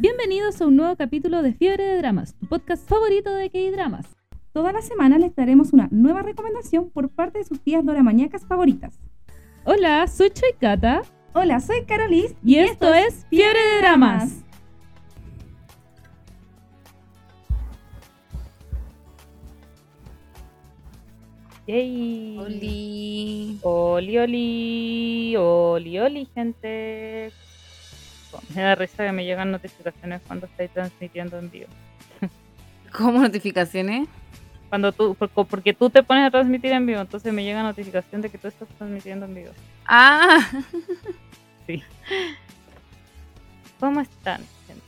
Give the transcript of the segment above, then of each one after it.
Bienvenidos a un nuevo capítulo de Fiebre de Dramas, tu podcast favorito de K-Dramas. Toda la semana les daremos una nueva recomendación por parte de sus tías doramañacas favoritas. Hola, soy Choy Kata. Hola, soy Carolis y, esto, es Fiebre de Dramas. Yay. Oli. Oli, oli, oli, oli, gente. Me da risa que me llegan notificaciones cuando estáis transmitiendo en vivo. ¿Cómo notificaciones? Cuando tú, porque tú te pones a transmitir en vivo, entonces me llega notificación de que tú estás transmitiendo en vivo. Ah. Sí. ¿Cómo están, gente?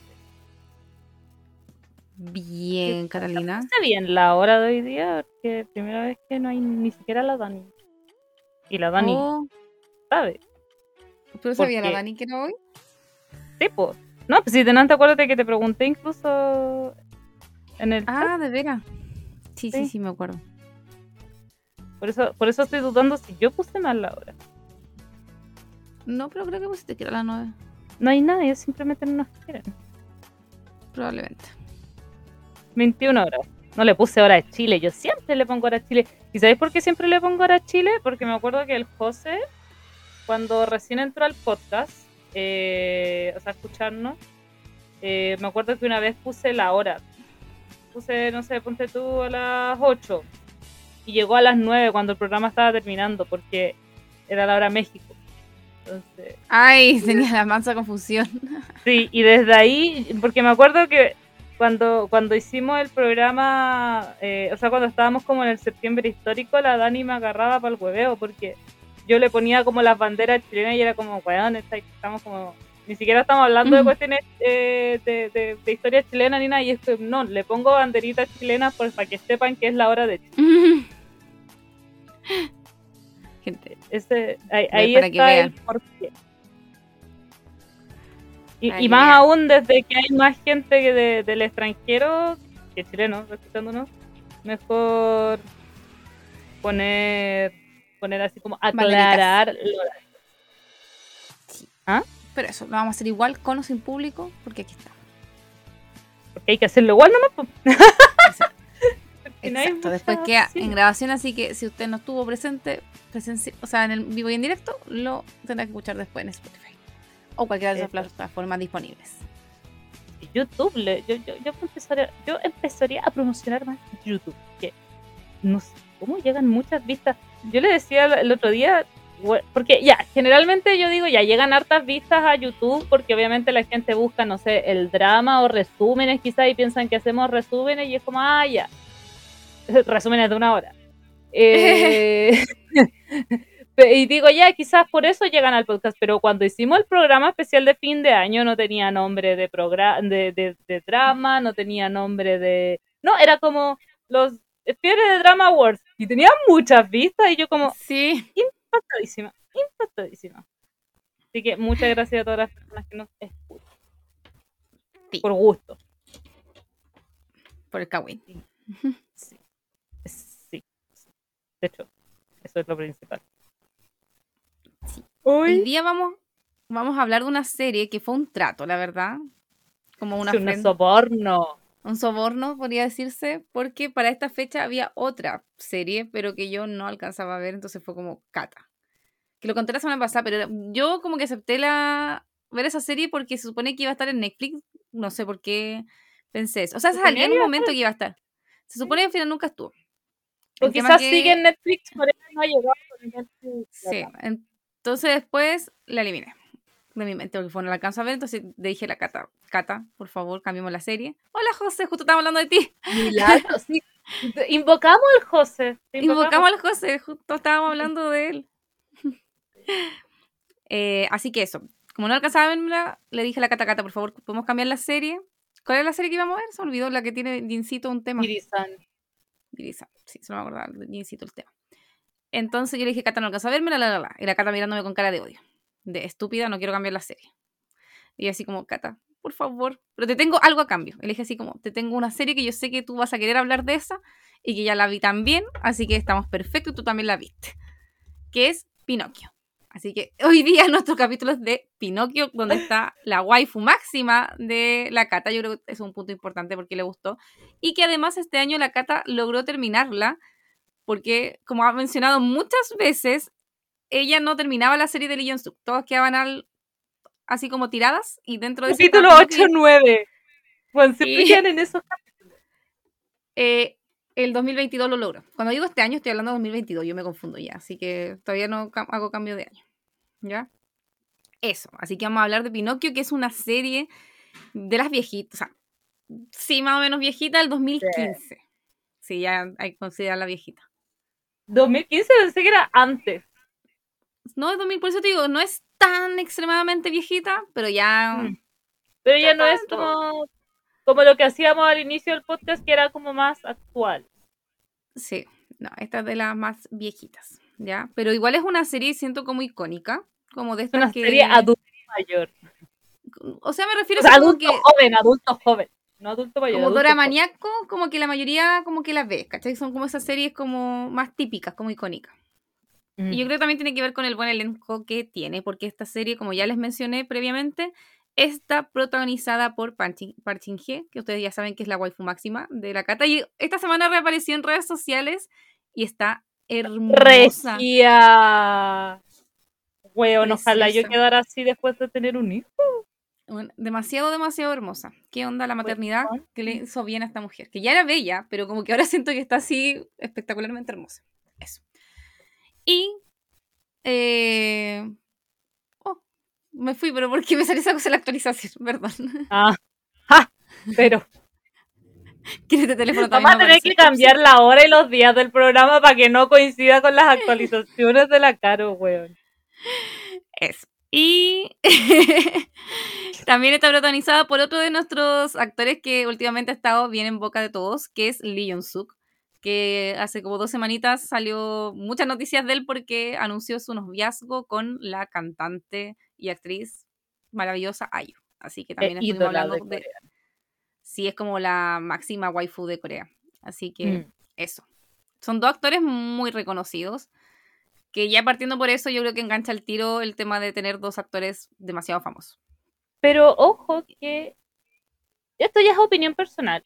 Bien, Carolina. Está bien la hora de hoy día, porque primera vez que no hay ni siquiera la Dani. Y la Dani Oh, sabe. ¿Pero sabía la Dani que era hoy? No, pues si te te acuérdate que te pregunté incluso en el. Ah, de veras. Sí, sí, Sí. sí, me acuerdo. Por eso, por eso estoy dudando si yo puse mal la hora. No, pero creo que pusiste que era la 9. No hay nada, ellos simplemente no nos quieren. Probablemente. 21 horas. No le puse hora de Chile, yo siempre le pongo hora de Chile. ¿Y sabéis por qué siempre le pongo hora de Chile? Porque me acuerdo que el José, cuando recién entró al podcast, eh, o sea, escucharnos, eh, me acuerdo que una vez puse la hora. Puse, no sé, ponte tú a las 8. Y llegó a las 9 cuando el programa estaba terminando, porque era la hora México. Entonces, Ay, tenía la mansa confusión. Sí, y desde ahí, porque me acuerdo que cuando, cuando hicimos el programa, eh, o sea, cuando estábamos como en el septiembre histórico, la Dani me agarraba para el hueveo, porque yo le ponía como las banderas chilenas y era como, weón, estamos como, ni siquiera estamos hablando de cuestiones eh, de, de, de historia chilena ni nada, y es que no, le pongo banderitas chilenas pues, para que sepan que es la hora de Chile. Gente, Ese, ahí, ahí para que está el vean. porqué. Y, que más aún desde que hay más gente que de- del extranjero que chilenos escuchándonos, mejor poner poner así como aclarar lo- pero eso, lo vamos a hacer igual con o sin público, porque aquí está. porque hay que hacerlo igual nomás. Exacto, mucha después queda en grabación, así que si usted no estuvo presente, presenci- o sea, en el vivo y en directo, lo tendrá que escuchar después en Spotify. O cualquiera de esas Eso. plataformas disponibles. YouTube, yo, yo, yo, empezaría, yo empezaría a promocionar más YouTube, que no sé cómo llegan muchas vistas. Yo le decía el, otro día, porque ya, generalmente yo digo, ya llegan hartas vistas a YouTube, porque obviamente la gente busca, no sé, el drama o resúmenes quizás y piensan que hacemos resúmenes y es como, ah, ya, resúmenes de una hora. Eh, Y digo, ya, quizás por eso llegan al podcast, pero cuando hicimos el programa especial de fin de año no tenía nombre de, de, de, de drama, no tenía nombre de... No, era como los Fiebre de Drama Awards y tenía muchas vistas y yo como Sí, impactadísima, impactadísima. Así que muchas gracias a todas las personas que nos escuchan. Sí. Por gusto. por el Kawin. Sí. Sí. De hecho, eso es lo principal. Sí. Hoy Hoy día vamos, vamos a hablar de una serie que fue un trato, la verdad. Como una es un ofrenda- soborno. Un soborno, podría decirse, porque para esta fecha había otra serie, pero que yo no alcanzaba a ver, entonces fue como Cata. Que lo conté la semana pasada, pero yo como que acepté la ver esa serie porque se supone que iba a estar en Netflix, no sé por qué pensé eso. O sea, suponía en un momento que iba a estar. Se supone que al final nunca estuvo. O quizás que- sigue en Netflix, por eso no ha llegado. Netflix. Sí, entonces después la eliminé de mi mente porque fue, no la alcanzo a ver, entonces dije la Cata, Cata, por favor, cambiemos la serie. Hola José, justo estábamos hablando de ti. Milagro, sí. Invocamos al José. Invocamos al José, justo estábamos hablando de él. Eh, así que eso, como no alcanzaba a verla, le dije a la Cata, Cata, por favor, ¿podemos cambiar la serie? ¿Cuál es la serie que íbamos a ver? Se me olvidó, la que tiene Jincito un tema. Miri-san. Dirisa, sí, se me acordaba, Jincito el tema. Entonces yo le dije, Cata, no alcanza a verme, la, la, la, la. Y la Cata mirándome con cara de odio. De estúpida, no quiero cambiar la serie. Y así como, Cata, por favor, pero te tengo algo a cambio. Le dije así como, te tengo una serie que yo sé que tú vas a querer hablar de esa y que ya la vi también, así que estamos perfectos y tú también la viste. Que es Pinocchio. Así que hoy día nuestro capítulo es de Pinocchio, donde está la waifu máxima de la Cata. Yo creo que es un punto importante porque le gustó. Y que además este año la Cata logró terminarla, porque como ha mencionado muchas veces, ella no terminaba la serie de Lee Suk. Todos quedaban al, así como tiradas y dentro de Capítulo 8-9. Bueno, siempre quedan en esos capítulos. Eh, el 2022 lo logro. Cuando digo este año, estoy hablando de 2022, yo me confundo ya, así que todavía no hago cambio de año. ¿Ya? Eso, así que vamos a hablar de Pinocchio, que es una serie de las viejitas, o sea, sí, más o menos viejita, del 2015. Sí, ya hay que considerar la viejita. 2015 pensé que era antes. No, es 2000, por eso te digo, no es tan extremadamente viejita, pero ya... Mm. Pero ya no es como como lo que hacíamos al inicio del podcast, que era como más actual. Sí, no, esta es de las más viejitas, ¿ya? Pero igual es una serie, siento como icónica, como de esta una serie adulto mayor. O sea, me refiero a adulto joven, adulto joven. No adulto mayor. Como Dora Maníaco, como que la mayoría como que las ve, ¿cachai? Son como esas series como más típicas, como icónicas. Y yo mm. creo que también tiene que ver con el buen elenco que tiene, porque esta serie, como ya les mencioné previamente, Está protagonizada por Park Shin-hye, que ustedes ya saben que es la waifu máxima de la cata. Y esta semana reapareció en redes sociales y está hermosa. Regia. Weón, ojalá yo quedara así después de tener un hijo. demasiado, demasiado hermosa. ¿Qué onda la maternidad que le hizo bien a esta mujer? Que ya era bella, pero como que ahora siento que está así espectacularmente hermosa. Y eh, me fui, pero porque me salió esa cosa la actualización, perdón. Ah, ah pero. este teléfono Vamos a tener que cambiar la hora y los días del programa para que no coincida con las actualizaciones de la Caro, weón. Eso. Y también está protagonizada por otro de nuestros actores que últimamente ha estado bien en boca de todos, que es Lee Jong-suk, que hace como dos semanitas salió muchas noticias de él porque anunció su noviazgo con la cantante y actriz maravillosa Ayu. Así que también estuvimos hablando de, Sí, es como la máxima waifu de Corea. Así que mm. eso. Son dos actores muy reconocidos. Que ya partiendo por eso, yo creo que engancha el tiro el tema de tener dos actores demasiado famosos. Pero ojo que. Esto ya es opinión personal.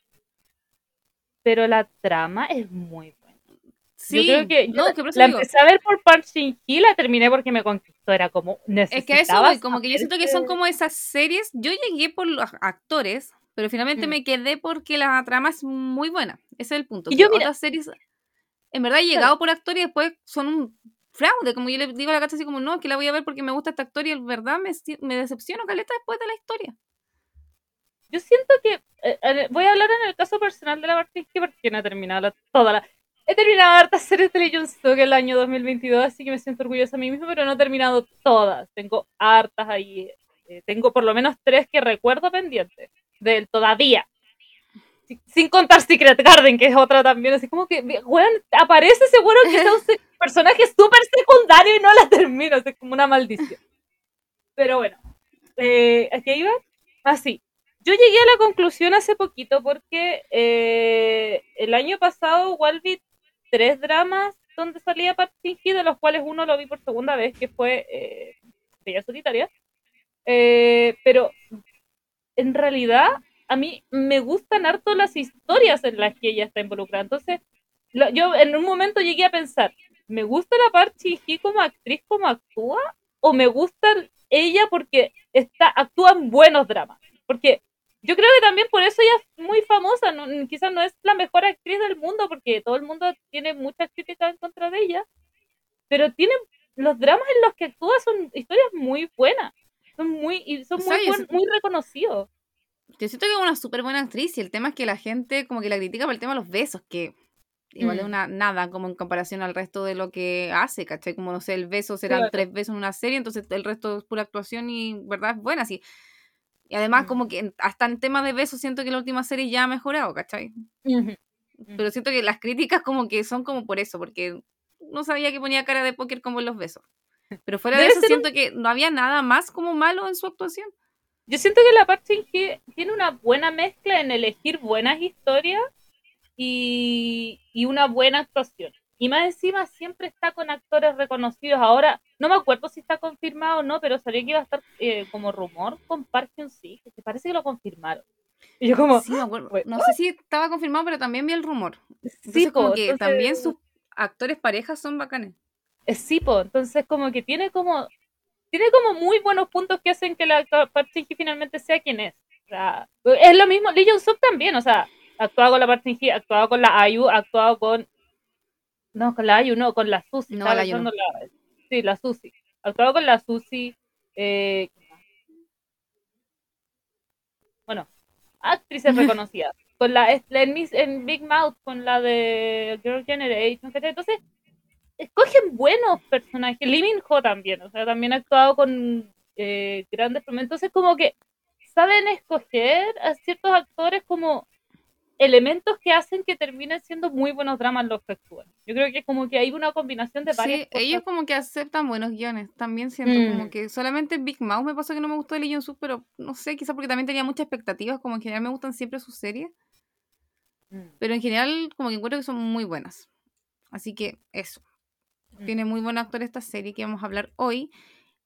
Pero la trama es muy Sí, yo creo que, no, la empecé a ver por Park Shin Hye, la terminé porque me conquistó, era como Es que eso, como que yo siento que son como esas series, yo llegué por los actores, pero finalmente mm. me quedé porque la trama es muy buena, ese es el punto. Y yo, mira, otras series, en verdad he llegado por actores y después son un fraude, como yo le digo a la gata así como, no, es que la voy a ver porque me gusta esta historia y en verdad me, me decepciono caleta después de la historia. Yo siento que, eh, voy a hablar en el caso personal de la Hye porque no he terminado toda la He terminado hartas series de Legends Stock el año 2022, así que me siento orgullosa a mí misma, pero no he terminado todas. Tengo hartas ahí. Eh, tengo por lo menos tres que recuerdo pendientes de él todavía. Sin contar Secret Garden, que es otra también. Así como que, weón, aparece seguro que es un personaje súper secundario y no la termino. Es como una maldición. Pero bueno, eh, ¿a qué iba? Así. Ah, Yo llegué a la conclusión hace poquito porque eh, el año pasado Walbit tres dramas donde salía Pat de los cuales uno lo vi por segunda vez, que fue eh, Bella Solitaria. Eh, pero en realidad a mí me gustan harto las historias en las que ella está involucrada. Entonces, yo en un momento llegué a pensar, ¿me gusta la Park como actriz, como actúa? ¿O me gusta ella porque está, actúa en buenos dramas? Porque yo creo que también por eso ella es muy famosa, quizás no es la mejor actriz del mundo, porque todo el mundo tiene muchas críticas en contra de ella, pero tiene los dramas en los que actúa son historias muy buenas, son muy, son muy, muy reconocidos. Yo siento que es una súper buena actriz y el tema es que la gente como que la critica por el tema de los besos, que igual es mm. una nada como en comparación al resto de lo que hace, ¿cachai? Como no sé, el beso serán tres besos en una serie, entonces el resto es pura actuación y verdad es buena, sí. Y además, como que hasta en temas de besos siento que la última serie ya ha mejorado, ¿cachai? Pero siento que las críticas como que son como por eso, porque no sabía que ponía cara de póker como en los besos. Pero fuera de eso siento que no había nada más como malo en su actuación. Yo siento que la parte que tiene una buena mezcla en elegir buenas historias y, y una buena actuación. Y más encima siempre está con actores reconocidos. Ahora, no me acuerdo si está confirmado o no, pero salió que iba a estar eh, como rumor con Park Hyun-sik, que parece que lo confirmaron. Y yo como... Sí, me acuerdo. No sé si estaba confirmado, pero también vi el rumor. Sí, como que entonces- también sus actores parejas son bacanes. Eh, Sí, po, entonces como que tiene como tiene como muy buenos puntos que hacen que la Park Shin-hye finalmente sea quien es. O sea, es lo mismo, Lee Jong Suk también, o sea, actuado con la Park ha actuado con la Ayu, ha actuado con no, con la Ayu, no, con la Susi, No, la Ayu pensando la- sí, la Susi. Actuado con la Susi, eh, bueno, actrices reconocidas. Con la, en, Miss- en Big Mouth, con la de Girl Generation, ¿cachai? Entonces, escogen buenos personajes. Lee Min Ho también, o sea, también ha actuado con eh, grandes. Entonces, como que saben escoger a ciertos actores como elementos que hacen que terminen siendo muy buenos dramas los que actúan. Yo creo que como que hay una combinación de varias Sí, cosas. ellos como que aceptan buenos guiones. También siento Mm. como que solamente Big Mouth me pasó que no me gustó Lee Jong-suk, pero no sé, quizás porque también tenía muchas expectativas, como en general me gustan siempre sus series, Mm, pero en general como que encuentro que son muy buenas. Así que eso. mm. Tiene muy buen actor esta serie que vamos a hablar hoy.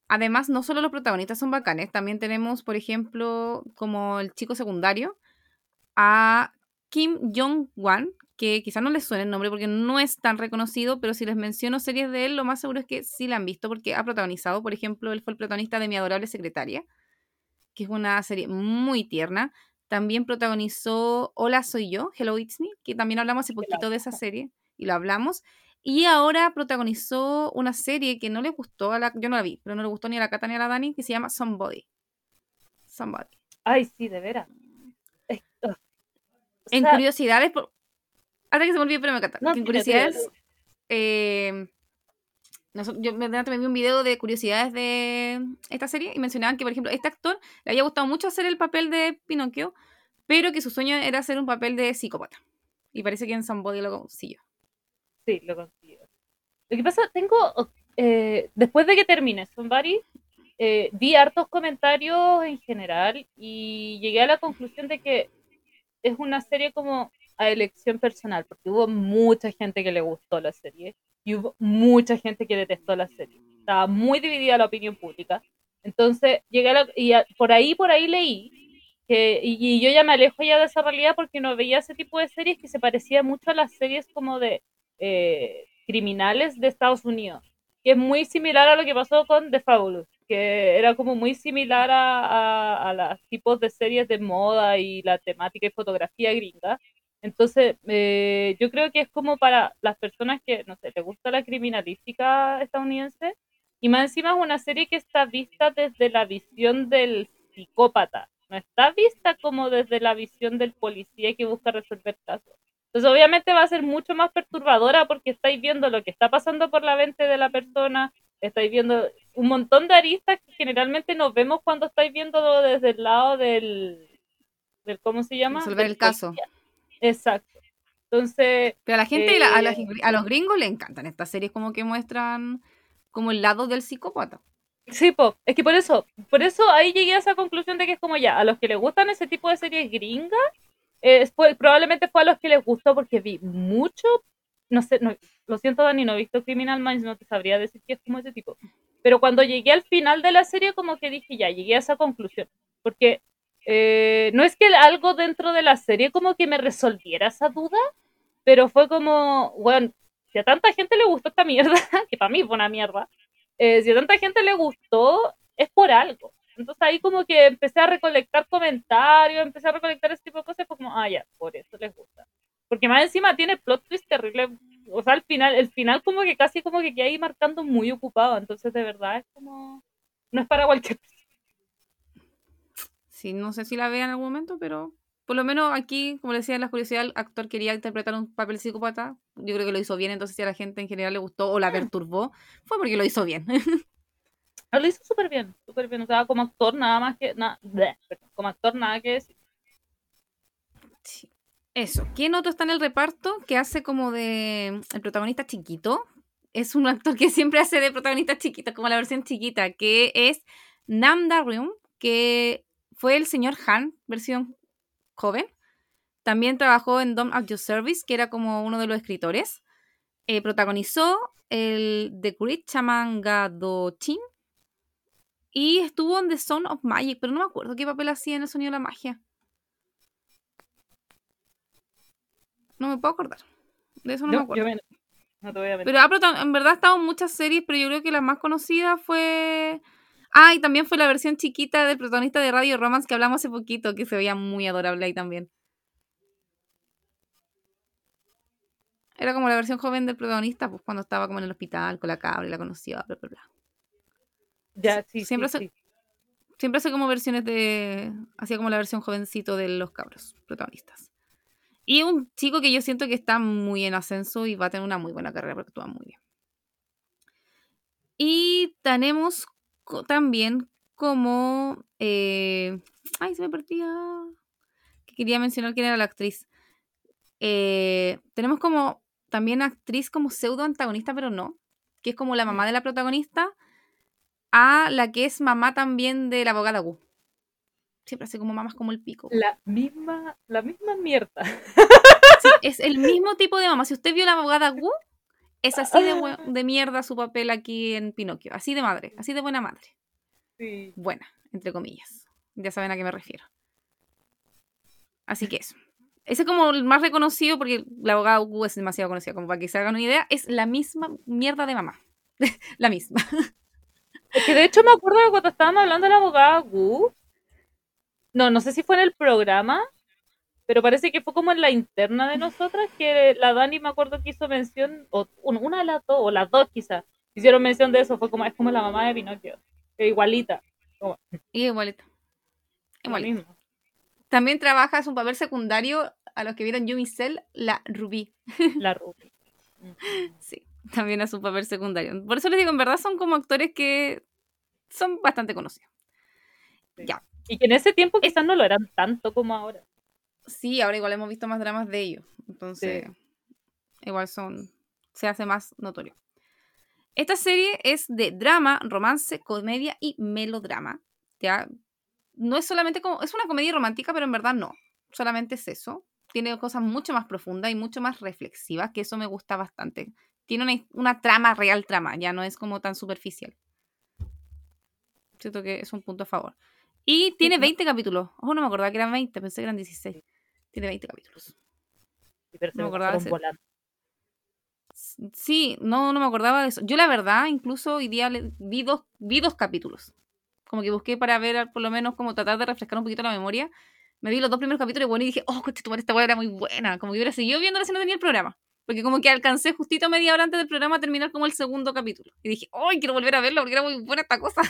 Además, no solo los protagonistas son bacanes, también tenemos, por ejemplo, como el chico secundario, a Kim Jong-wan, que quizás no les suene el nombre porque no es tan reconocido, pero si les menciono series de él, lo más seguro es que sí la han visto porque ha protagonizado, por ejemplo, él fue el protagonista de Mi Adorable Secretaria, que es una serie muy tierna. También protagonizó Hola, soy yo, Hello It's Me, que también hablamos hace poquito de esa serie y lo hablamos. Y ahora protagonizó una serie que no le gustó a la. Yo no la vi, pero no le gustó ni a la Cata ni a la Dani, que se llama Somebody. Somebody. Ay, sí, de veras. En sea, curiosidades. Por... Hasta que se me olvide, pero me encanta. No, en curiosidades. eh, noso- yo me, vi un video de curiosidades de esta serie y mencionaban que, por ejemplo, este actor le había gustado mucho hacer el papel de Pinocchio, pero que su sueño era hacer un papel de psicópata. Y parece que en Somebody lo consiguió. Sí, lo consigo. Lo que pasa, tengo, eh, después de que termine Somebody, eh, vi hartos comentarios en general y llegué a la conclusión de que es una serie como a elección personal, porque hubo mucha gente que le gustó la serie y hubo mucha gente que detestó la serie. Estaba muy dividida la opinión pública. Entonces, llegué a la, y por ahí, por ahí leí que, y, y yo ya me alejo ya de esa realidad porque no veía ese tipo de series que se parecía mucho a las series como de eh, criminales de Estados Unidos, que es muy similar a lo que pasó con The Fabulous, que era como muy similar a, a, a los tipos de series de moda y la temática y fotografía gringa. Entonces, eh, yo creo que es como para las personas que, no sé, les gusta la criminalística estadounidense, y más encima es una serie que está vista desde la visión del psicópata, no está vista como desde la visión del policía que busca resolver casos. Entonces, obviamente va a ser mucho más perturbadora porque estáis viendo lo que está pasando por la mente de la persona, estáis viendo un montón de aristas que generalmente no vemos cuando estáis viendo desde el lado del, del ¿cómo se llama? Resolver el caso. Exacto. Entonces, Pero a la gente, la- a, Eh, las- a los gringos le encantan estas series como que muestran como el lado del psicópata. Sí, po, es que por eso, por eso ahí llegué a esa conclusión de que es como ya, a los que les gustan ese tipo de series gringas, eh, probablemente fue a los que les gustó porque vi mucho, no sé, no, lo siento Dani, no he visto Criminal Minds, no te sabría decir que es como ese tipo, pero cuando llegué al final de la serie como que dije ya, llegué a esa conclusión, porque eh, no es que algo dentro de la serie como que me resolviera esa duda, pero fue como, bueno, si a tanta gente le gustó esta mierda, que para mí fue una mierda, eh, si a tanta gente le gustó, es por algo. Entonces ahí como que empecé a recolectar comentarios, empecé a recolectar ese tipo de cosas, fue como, ah, ya, por eso les gusta. Porque más encima tiene plot twist terrible. O sea, al final, el final como que casi como que queda ahí marcando muy ocupado. Entonces de verdad es como, no es para cualquier Sí, no sé si la vea en algún momento, pero por lo menos aquí, como le decía en la curiosidad, el actor quería interpretar un papel psicópata. Yo creo que lo hizo bien, entonces si a la gente en general le gustó o la perturbó, fue porque lo hizo bien. Lo hizo súper bien, súper bien. O sea, como actor nada más que, nada, perdón, como actor nada que decir. Sí. Eso. ¿Quién otro está en el reparto que hace como de el protagonista chiquito? Es un actor que siempre hace de protagonista chiquito, como la versión chiquita, que es Nam Da-ryum, que fue el señor Han, versión joven. También trabajó en Dom at Your Service, que era como uno de los escritores. eh, protagonizó el The Great Shaman Gadochin y estuvo en The Son of Magic, pero no me acuerdo qué papel hacía en el sonido de la magia. No me puedo acordar. De eso no, me acuerdo. yo me- no te voy a mentir. Pero prota- en verdad ha estado en muchas series, pero yo creo que la más conocida fue. Ah, y también fue la versión chiquita del protagonista de Radio Romance que hablamos hace poquito, que se veía muy adorable ahí también. Era como la versión joven del protagonista, pues cuando estaba como en el hospital con la cabra y la conocía, bla, bla, bla. Ya, sí, siempre sí. Siempre hace como versiones de. Hacía como la versión jovencito de los cabros protagonistas. Y un chico que yo siento que está muy en ascenso y va a tener una muy buena carrera porque actúa muy bien. Y tenemos co- también como. eh, ay, se me perdía. Que quería mencionar quién era la actriz. Eh, tenemos como también actriz como pseudo antagonista, pero no. Que es como la mamá de la protagonista a la que es mamá también de la abogada Wu. Siempre hace como mamás como el pico. La misma, la misma mierda. Sí, es el mismo tipo de mamá. Si usted vio la abogada Wu, es así de, de mierda su papel aquí en Pinocchio. Así de madre, así de buena madre. Sí. Buena, entre comillas. Ya saben a qué me refiero. Así que eso. Ese es como el más reconocido porque la abogada Wu es demasiado conocida. Como para que se hagan una idea, es la misma mierda de mamá. la misma. Es que de hecho me acuerdo de cuando estábamos hablando de la abogada Wu. No, no sé si fue en el programa, pero parece que fue como en la interna de nosotras que la Dani me acuerdo que hizo mención, o un- una de las dos, o las dos quizás, hicieron mención de eso. Fue como, es como la mamá de Pinocchio, igualita, Y igualita. Igualita. mismo. También trabaja, es un papel secundario a los que vieron Yumi Cell, la Ruby. La Ruby. Sí, también es un papel secundario. Por eso les digo, en verdad son como actores que son bastante conocidos. Sí. Ya. Y que en ese tiempo quizás no lo eran tanto como ahora. Sí, ahora igual hemos visto más dramas de ellos. Entonces, igual son. se hace más notorio. Esta serie es de drama, romance, comedia y melodrama. ¿ya? No es solamente como. Es una comedia romántica, pero en verdad no. Solamente es eso. Tiene cosas mucho más profundas y mucho más reflexivas, que eso me gusta bastante. Tiene una, una trama, real trama, ya no es como tan superficial. Siento que es un punto a favor. Y tiene ¿no? 20 capítulos. Oh, no me acordaba que eran 20, pensé que eran 16. Tiene 20 capítulos. Pero No me acordaba de. Sí, no, no me acordaba de eso. Yo la verdad, incluso hoy día le- vi dos, vi dos capítulos. Como que busqué para ver, por lo menos, como tratar de refrescar un poquito la memoria. Me vi los dos primeros capítulos y bueno, y dije, oh, esta weá era muy buena. Como que hubiera seguido viéndola si no tenía el programa. Porque como que alcancé justito media hora antes del programa a terminar como el segundo capítulo. Y dije, ¡ay, quiero volver a verlo porque era muy buena esta cosa!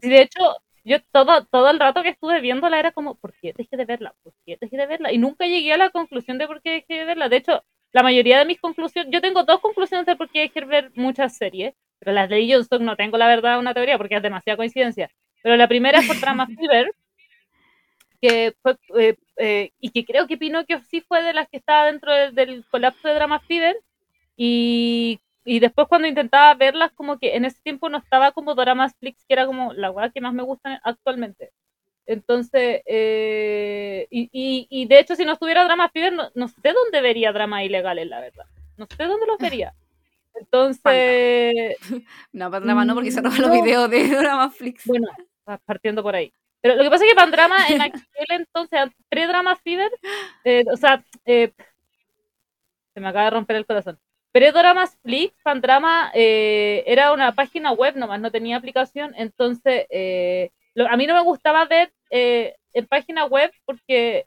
Sí, de hecho, yo todo, todo el rato que estuve viéndola era como, ¿por qué dejé de verla? ¿Por qué dejé de verla? Y nunca llegué a la conclusión de por qué dejé de verla. De hecho, la mayoría de mis conclusiones, yo tengo dos conclusiones de por qué dejé de ver muchas series, pero las de Johnson no tengo la verdad una teoría porque es demasiada coincidencia. Pero la primera es por Drama Fever, que fue, eh, eh, y que creo que Pinocchio sí fue de las que estaba dentro de- del colapso de Drama Fever, y y después cuando intentaba verlas, como que en ese tiempo no estaba como Doramas Flix, que era como la weá que más me gusta actualmente. Entonces, eh, y, y, y de hecho, si no estuviera Drama Fever, no, no sé dónde vería dramas ilegales, la verdad. No sé dónde los vería. Entonces, No, para drama no, porque se roban los No. videos de Drama Flix. bueno, pa- partiendo por ahí. Pero lo que pasa es que Pandrama en aquel entonces, pre-Drama Fever, eh, o sea, eh, se me acaba de romper el corazón. Pre-Doramas Flix, Pandrama eh, era una página web nomás, no tenía aplicación, entonces eh, a mí no me gustaba ver eh, en página web porque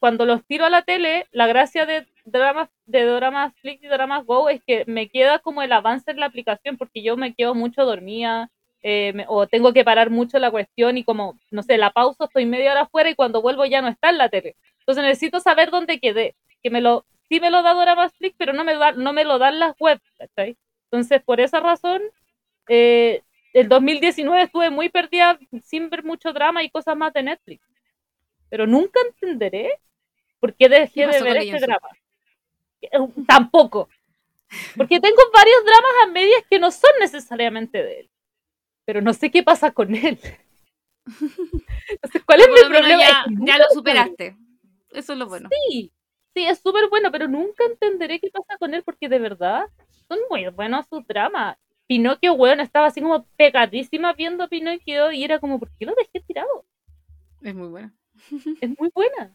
cuando los tiro a la tele, la gracia de dramas de Doramas Flix y Doramas Go es que me queda como el avance en la aplicación porque yo me quedo mucho dormida eh, o tengo que parar mucho la cuestión y como, no sé, la pausa, estoy media hora afuera y cuando vuelvo ya no está en la tele. Entonces necesito saber dónde quedé, que me lo, sí me lo da Doramas Flix, pero no me, da, no me lo dan las webs, ¿cachai? Entonces, por esa razón, eh, el 2019 estuve muy perdida sin ver mucho drama y cosas más de Netflix. Pero nunca entenderé por qué ¿Qué dejé de ver este drama. Eh, Tampoco. Porque tengo varios dramas a medias que no son necesariamente de él. Pero no sé qué pasa con él. Entonces, ¿cuál es mi problema? ya, ya lo superaste. Eso es lo bueno. Sí, Sí, es súper bueno, pero nunca entenderé qué pasa con él porque de verdad son muy buenos sus dramas. Pinocchio, weón, estaba así como pegadísima viendo Pinocchio y era como, ¿por qué lo dejé tirado? Es muy buena. Es muy buena.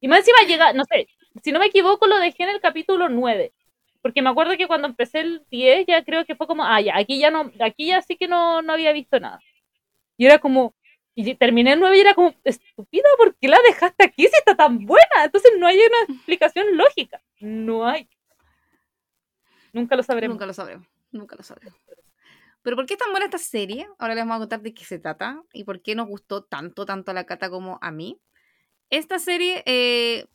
Y más encima llega, no sé, si no me equivoco, lo dejé en el capítulo 9. Porque me acuerdo que cuando empecé el 10 ya creo que fue como, ah, ya, aquí ya no, aquí ya sí que no, no había visto nada. Y era como, y terminé el 9 y era como, estúpida, ¿por qué la dejaste aquí si está tan buena? Entonces no hay una explicación lógica. No hay. Nunca lo sabremos. Nunca lo sabremos. Nunca lo sabremos. Pero ¿por qué es tan buena esta serie? Ahora les vamos a contar de qué se trata y por qué nos gustó tanto, tanto a la Cata como a mí. Esta serie eh,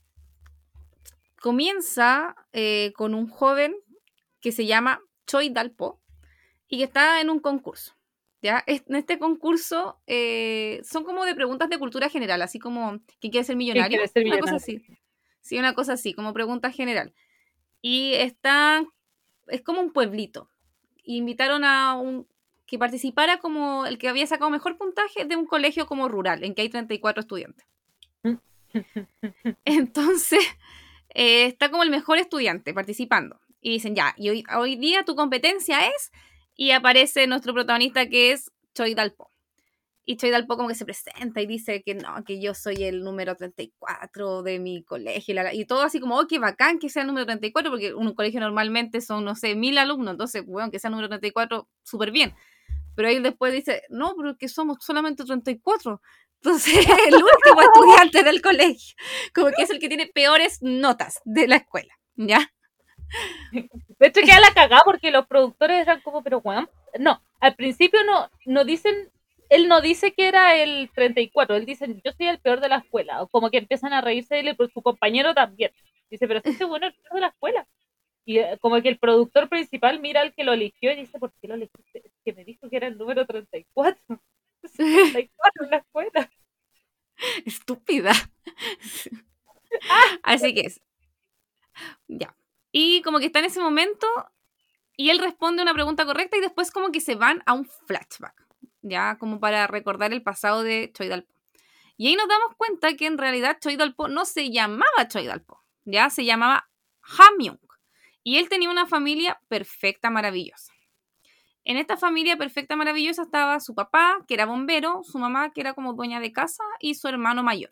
comienza eh, con un joven que se llama Choi Dalpo y que está en un concurso. ¿Ya? En este concurso eh, son como de preguntas de cultura general, así como ¿quién quiere ser millonario? quiere ser Una cosa millonario? así. Sí, una cosa así, como pregunta general. Y está, es como un pueblito. Invitaron a un que participara como el que había sacado mejor puntaje de un colegio como rural, en que hay 34 estudiantes. Entonces, eh, está como el mejor estudiante participando. Y dicen, ya, y hoy, hoy día tu competencia es, y aparece nuestro protagonista que es Choi Dalpo. Y Choi Dalpo como que se presenta y dice que no, que yo soy el número 34 de mi colegio. Y, todo así como, oh, qué bacán que sea el número 34, porque un colegio normalmente son, no sé, mil alumnos. Entonces, bueno, que sea el número 34, súper bien. Pero él después dice, no, pero que somos solamente 34. Entonces, el último estudiante del colegio, como que es el que tiene peores notas de la escuela, ¿ya? De hecho, queda la cagada porque los productores eran como, pero weón. No, al principio no, no dicen, él no dice que era el 34, él dice, yo soy el peor de la escuela. O como que empiezan a reírse de él, pero su compañero también. Dice, pero este bueno es el peor de la escuela. Y eh, como que el productor principal mira al que lo eligió y dice, ¿por qué lo elegiste? Es que me dijo que era el número 34. 34 en la escuela. Estúpida. Así que es. Ya. Y como que está en ese momento y él responde una pregunta correcta y después como que se van a un flashback, ya como para recordar el pasado de Choi Dalpo. Y ahí nos damos cuenta que en realidad Choi Dalpo no se llamaba Choi Dalpo, ya se llamaba Hamyung. Y él tenía una familia perfecta, maravillosa. En esta familia perfecta, maravillosa estaba su papá, que era bombero, su mamá, que era como dueña de casa, y su hermano mayor.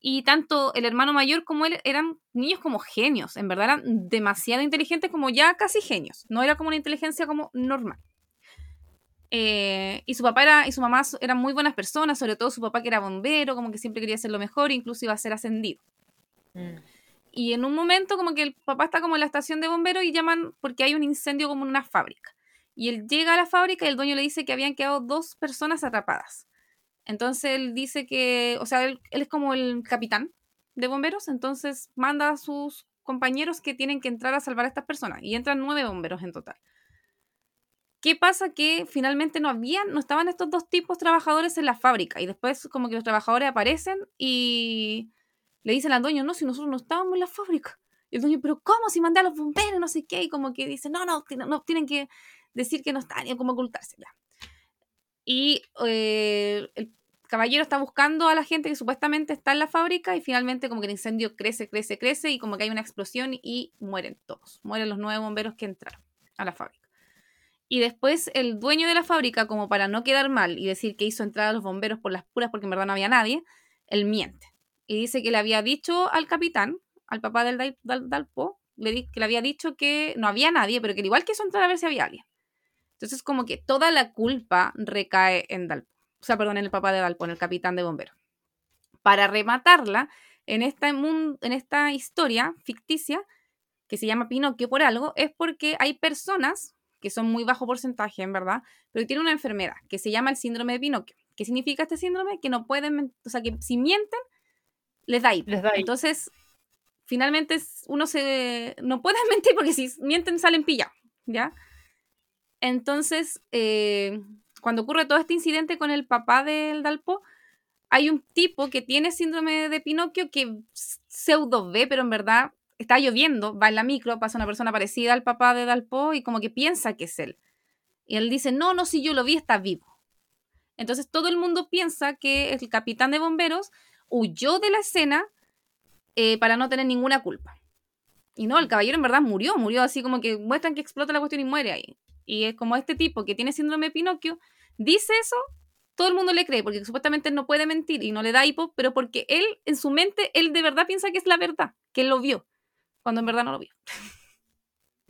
Y tanto el hermano mayor como él eran niños como genios, en verdad eran demasiado inteligentes, como ya casi genios. No era como una inteligencia como normal. Eh, y su papá era, y su mamá eran muy buenas personas, sobre todo su papá que era bombero, como que siempre quería hacer lo mejor, incluso iba a ser ascendido. Y en un momento como que el papá está como en la estación de bomberos y llaman porque hay un incendio como en una fábrica. Y él llega a la fábrica y el dueño le dice que habían quedado dos personas atrapadas. Entonces él dice que, o sea, él, él es como el capitán de bomberos, entonces manda a sus compañeros que tienen que entrar a salvar a estas personas. Y entran nueve bomberos en total. ¿Qué pasa? Que finalmente no habían, no estaban estos dos tipos trabajadores en la fábrica. Y después como que los trabajadores aparecen y le dicen al dueño, no, si nosotros no estábamos en la fábrica. Y el dueño, pero ¿cómo? Si mandé a los bomberos, no sé qué. Y como que dice, no, no, no, tienen que decir que no están y como ocultarse. Ya. Y eh, el caballero está buscando a la gente que supuestamente está en la fábrica y finalmente como que el incendio crece, crece, crece y como que hay una explosión y mueren todos. Mueren los nueve bomberos que entraron a la fábrica. Y después el dueño de la fábrica, como para no quedar mal y decir que hizo entrar a los bomberos por las puras porque en verdad no había nadie, él miente. Y dice que le había dicho al capitán, al papá del Dal- Dal- Dalpo, le di- que le había dicho que no había nadie, pero que igual quiso entrar a ver si había alguien. Entonces como que toda la culpa recae en Dalpo. O sea, perdón, en el papá de Dalpo, en el capitán de bomberos. Para rematarla, en esta, en esta historia ficticia, que se llama Pinocchio por algo, es porque hay personas que son muy bajo porcentaje, en verdad, pero que tienen una enfermedad que se llama el síndrome de Pinocchio. ¿Qué significa este síndrome? Que no pueden, o sea, que si mienten, les da hipo. Les da hipo. Entonces, finalmente uno se no puede mentir porque si mienten salen pillados, ¿ya? Entonces, eh, cuando ocurre todo este incidente con el papá del Dalpo, hay un tipo que tiene síndrome de Pinocchio que pseudo ve, pero en verdad está lloviendo, va en la micro, pasa una persona parecida al papá de Dalpo y como que piensa que es él. Y él dice, no, no, si yo lo vi, está vivo. Entonces todo el mundo piensa que el capitán de bomberos huyó de la escena eh, para no tener ninguna culpa. Y no, el caballero en verdad murió, murió así como que muestran que explota la cuestión y muere ahí. Y es como este tipo que tiene síndrome de Pinocchio, dice eso, todo el mundo le cree, porque supuestamente no puede mentir y no le da hipo, pero porque él, en su mente, él de verdad piensa que es la verdad, que él lo vio, cuando en verdad no lo vio.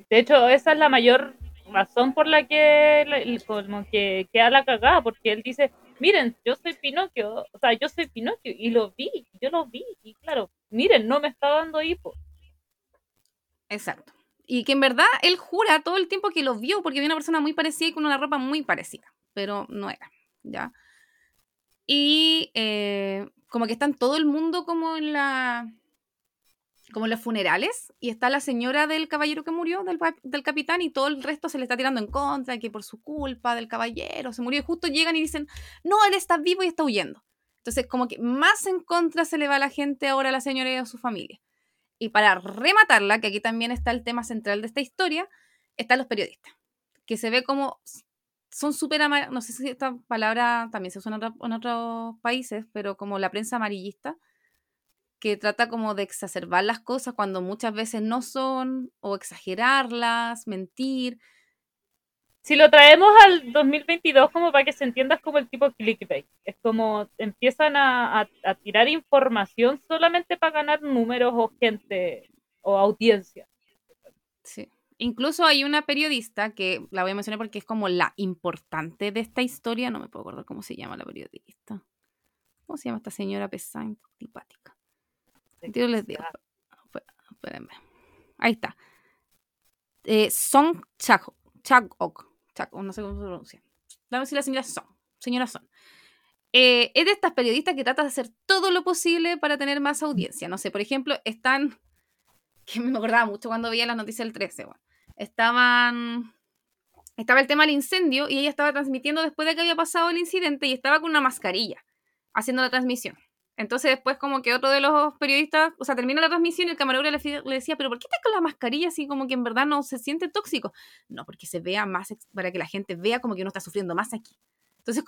De hecho, esa es la mayor razón por la que como que queda la cagada, porque él dice, miren, yo soy Pinocchio, o sea, yo soy Pinocchio y lo vi, yo lo vi, y claro, miren, no me está dando hipo. Exacto. Y que en verdad él jura todo el tiempo que lo vio, porque había una persona muy parecida y con una ropa muy parecida, pero no era, ¿ya? Y eh, como que está en todo el mundo como en la como en los funerales, y está la señora del caballero que murió, del, del, capitán, y todo el resto se le está tirando en contra, que por su culpa del caballero se murió, y justo llegan y dicen, no, él está vivo y está huyendo. Entonces, como que más en contra se le va la gente ahora a la señora y a su familia. Y para rematarla, que aquí también está el tema central de esta historia, están los periodistas, que se ve como son súper, no sé si esta palabra también se usa en otros países, pero como la prensa amarillista, que trata como de exacerbar las cosas cuando muchas veces no son, o exagerarlas, mentir. Si lo traemos al 2022 como para que se entienda es como el tipo clickbait, es como empiezan a, a, tirar información solamente para ganar números o gente o audiencia. Sí. Incluso hay una periodista que la voy a mencionar porque es como la importante de esta historia, no me puedo acordar cómo se llama la periodista. ¿Cómo se llama esta señora pesada, antipática? les digo. Espérenme. Ahí está. Eh, Song Chagok. No sé cómo se pronuncia. Dame si la señora Son. Señora Son. Eh, es de estas periodistas que trata de hacer todo lo posible para tener más audiencia. No sé, por ejemplo, están. Que me acordaba mucho cuando veía las noticias del 13. estaban. Estaba el tema del incendio y ella estaba transmitiendo después de que había pasado el incidente y estaba con una mascarilla haciendo la transmisión. Entonces después como que otro de los periodistas, o sea, termina la transmisión y el camarógrafo le, decía, pero ¿por qué estás con la mascarilla así como que en verdad no se siente tóxico? No, porque se vea más, para que la gente vea como que uno está sufriendo más aquí. Entonces,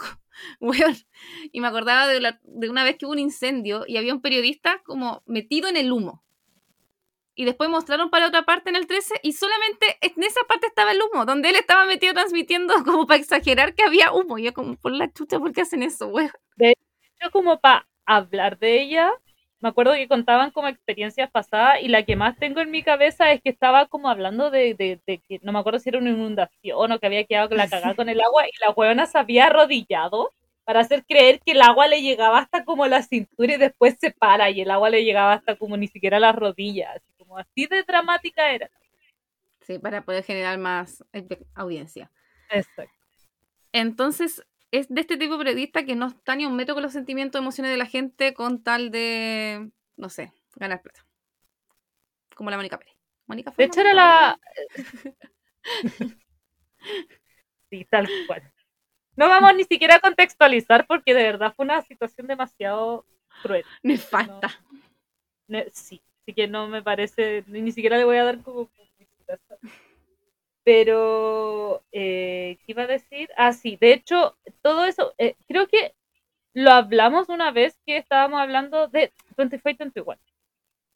bueno, y me acordaba de, de una vez que hubo un incendio y había un periodista como metido en el humo. Y después mostraron para otra parte en el 13 y solamente en esa parte estaba el humo, donde él estaba metido transmitiendo como para exagerar que había humo. Y yo como, por la chucha, ¿por qué hacen eso, güey? De hecho, como para hablar de ella. Me acuerdo que contaban como experiencias pasadas y la que más tengo en mi cabeza es que estaba como hablando de, que no me acuerdo si era una inundación o que había quedado con la cagada con el agua y la huevona se había arrodillado para hacer creer que el agua le llegaba hasta como la cintura y después se para y el agua le llegaba hasta como ni siquiera las rodillas, así como así de dramática era. Sí, para poder generar más audiencia. Exacto. Entonces, es de este tipo de periodista que no está ni un metro con los sentimientos y emociones de la gente con tal de, no sé, ganar plata. Como la Mónica Pérez. Mónica de hecho era la... sí, tal cual. No vamos ni siquiera a contextualizar porque de verdad fue una situación demasiado cruel. Me falta. sí, así que no me parece, ni siquiera le voy a dar como pero, eh, ¿qué iba a decir? Ah, sí, de hecho, todo eso, eh, creo que lo hablamos una vez que estábamos hablando de 25-21,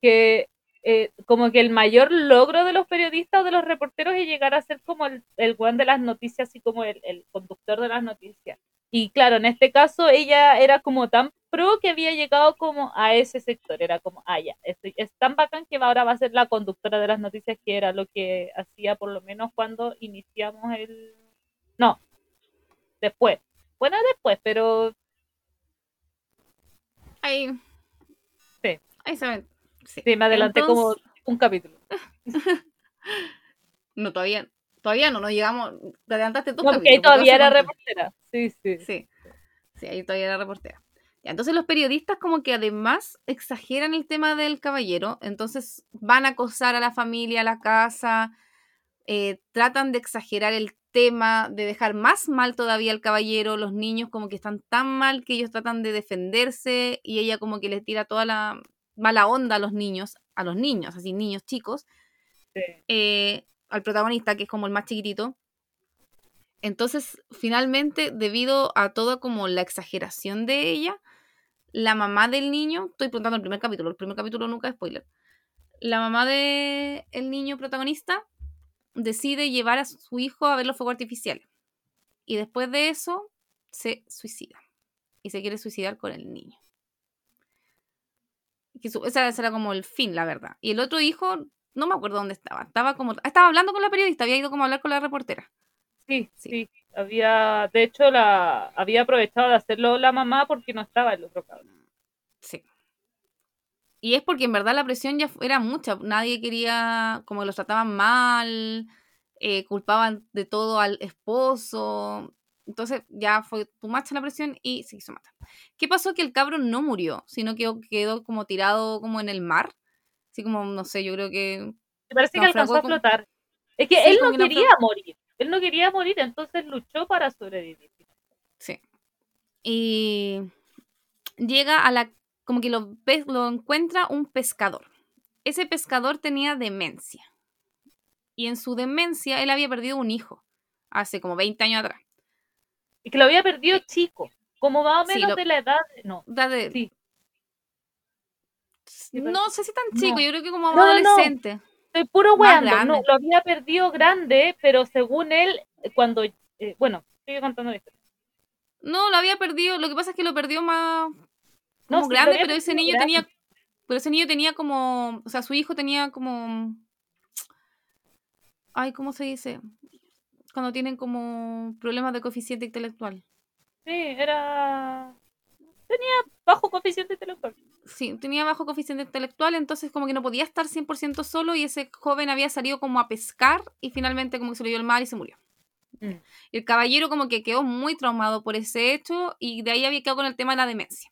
que eh, como que el mayor logro de los periodistas o de los reporteros es llegar a ser como el, el de las noticias, así como el, el conductor de las noticias. Y claro, en este caso ella era como tan pro que había llegado como a ese sector, era como, ah, ya, es, es tan bacán que ahora va a ser la conductora de las noticias, que era lo que hacía por lo menos cuando iniciamos el... No, después. Bueno, después, pero... Ahí. Sí. Ahí saben. Sí, sí me adelanté como un capítulo. no, todavía, Todavía no, nos llegamos. Te adelantaste tú. porque ahí todavía era reportera. Sí, sí. Sí. Sí, ahí todavía era reportera. entonces los periodistas como que además exageran el tema del caballero, entonces van a acosar a la familia, a la casa, eh, tratan de exagerar el tema, de dejar más mal todavía al caballero, los niños como que están tan mal que ellos tratan de defenderse y ella como que les tira toda la mala onda a los niños, a los niños, así niños chicos. Sí. Eh, al protagonista, que es como el más chiquitito. Entonces, finalmente, debido a toda como la exageración de ella, la mamá del niño, estoy preguntando el primer capítulo, el primer capítulo nunca es spoiler. La mamá del el niño protagonista decide llevar a su hijo a ver los fuegos artificiales. Y después de eso, se suicida. Y se quiere suicidar con el niño. Ese será como el fin, la verdad. Y el otro hijo, no me acuerdo dónde estaba. Estaba como. Estaba hablando con la periodista, había ido como a hablar con la reportera. Sí, Sí. sí. Había, de hecho, la había aprovechado de hacerlo la mamá porque no estaba el otro cabrón. Sí. Y es porque en verdad la presión ya era mucha. Nadie quería, como los trataban mal, eh, culpaban de todo al esposo. Entonces ya fue tu macha la presión y se quiso matar. ¿Qué pasó? Que el cabro no murió, sino que quedó como tirado como en el mar. Así como, no sé, yo creo que... Me parece que alcanzó a flotar. Es que Sí, él no que naufragó. quería morir. Él no quería morir, entonces luchó para sobrevivir. Sí. Y llega a la... como que lo, lo encuentra un pescador. Ese pescador tenía demencia. Y en su demencia él había perdido un hijo hace como 20 años atrás. Y que lo había perdido chico. Como más o Sí, menos lo- de la edad. No. De- Sí. No sé si tan No. chico, yo creo que como No, adolescente. Estoy puro weando. Lo había perdido grande, pero según él, cuando. eh, bueno, sigue contando esto. No, lo había perdido, lo que pasa es que lo perdió más No, como sí, grande, pero ese niño grande. tenía pero ese niño tenía como, o sea, su hijo tenía como ay, ¿cómo se dice? Cuando tienen como problemas de coeficiente intelectual. Sí, era. Tenía bajo coeficiente intelectual. Sí, tenía bajo coeficiente intelectual, entonces como que no podía estar 100% solo y ese joven había salido como a pescar y finalmente como que se le dio el mal y se murió. Mm. El caballero como que quedó muy traumado por ese hecho y de ahí había quedado con el tema de la demencia.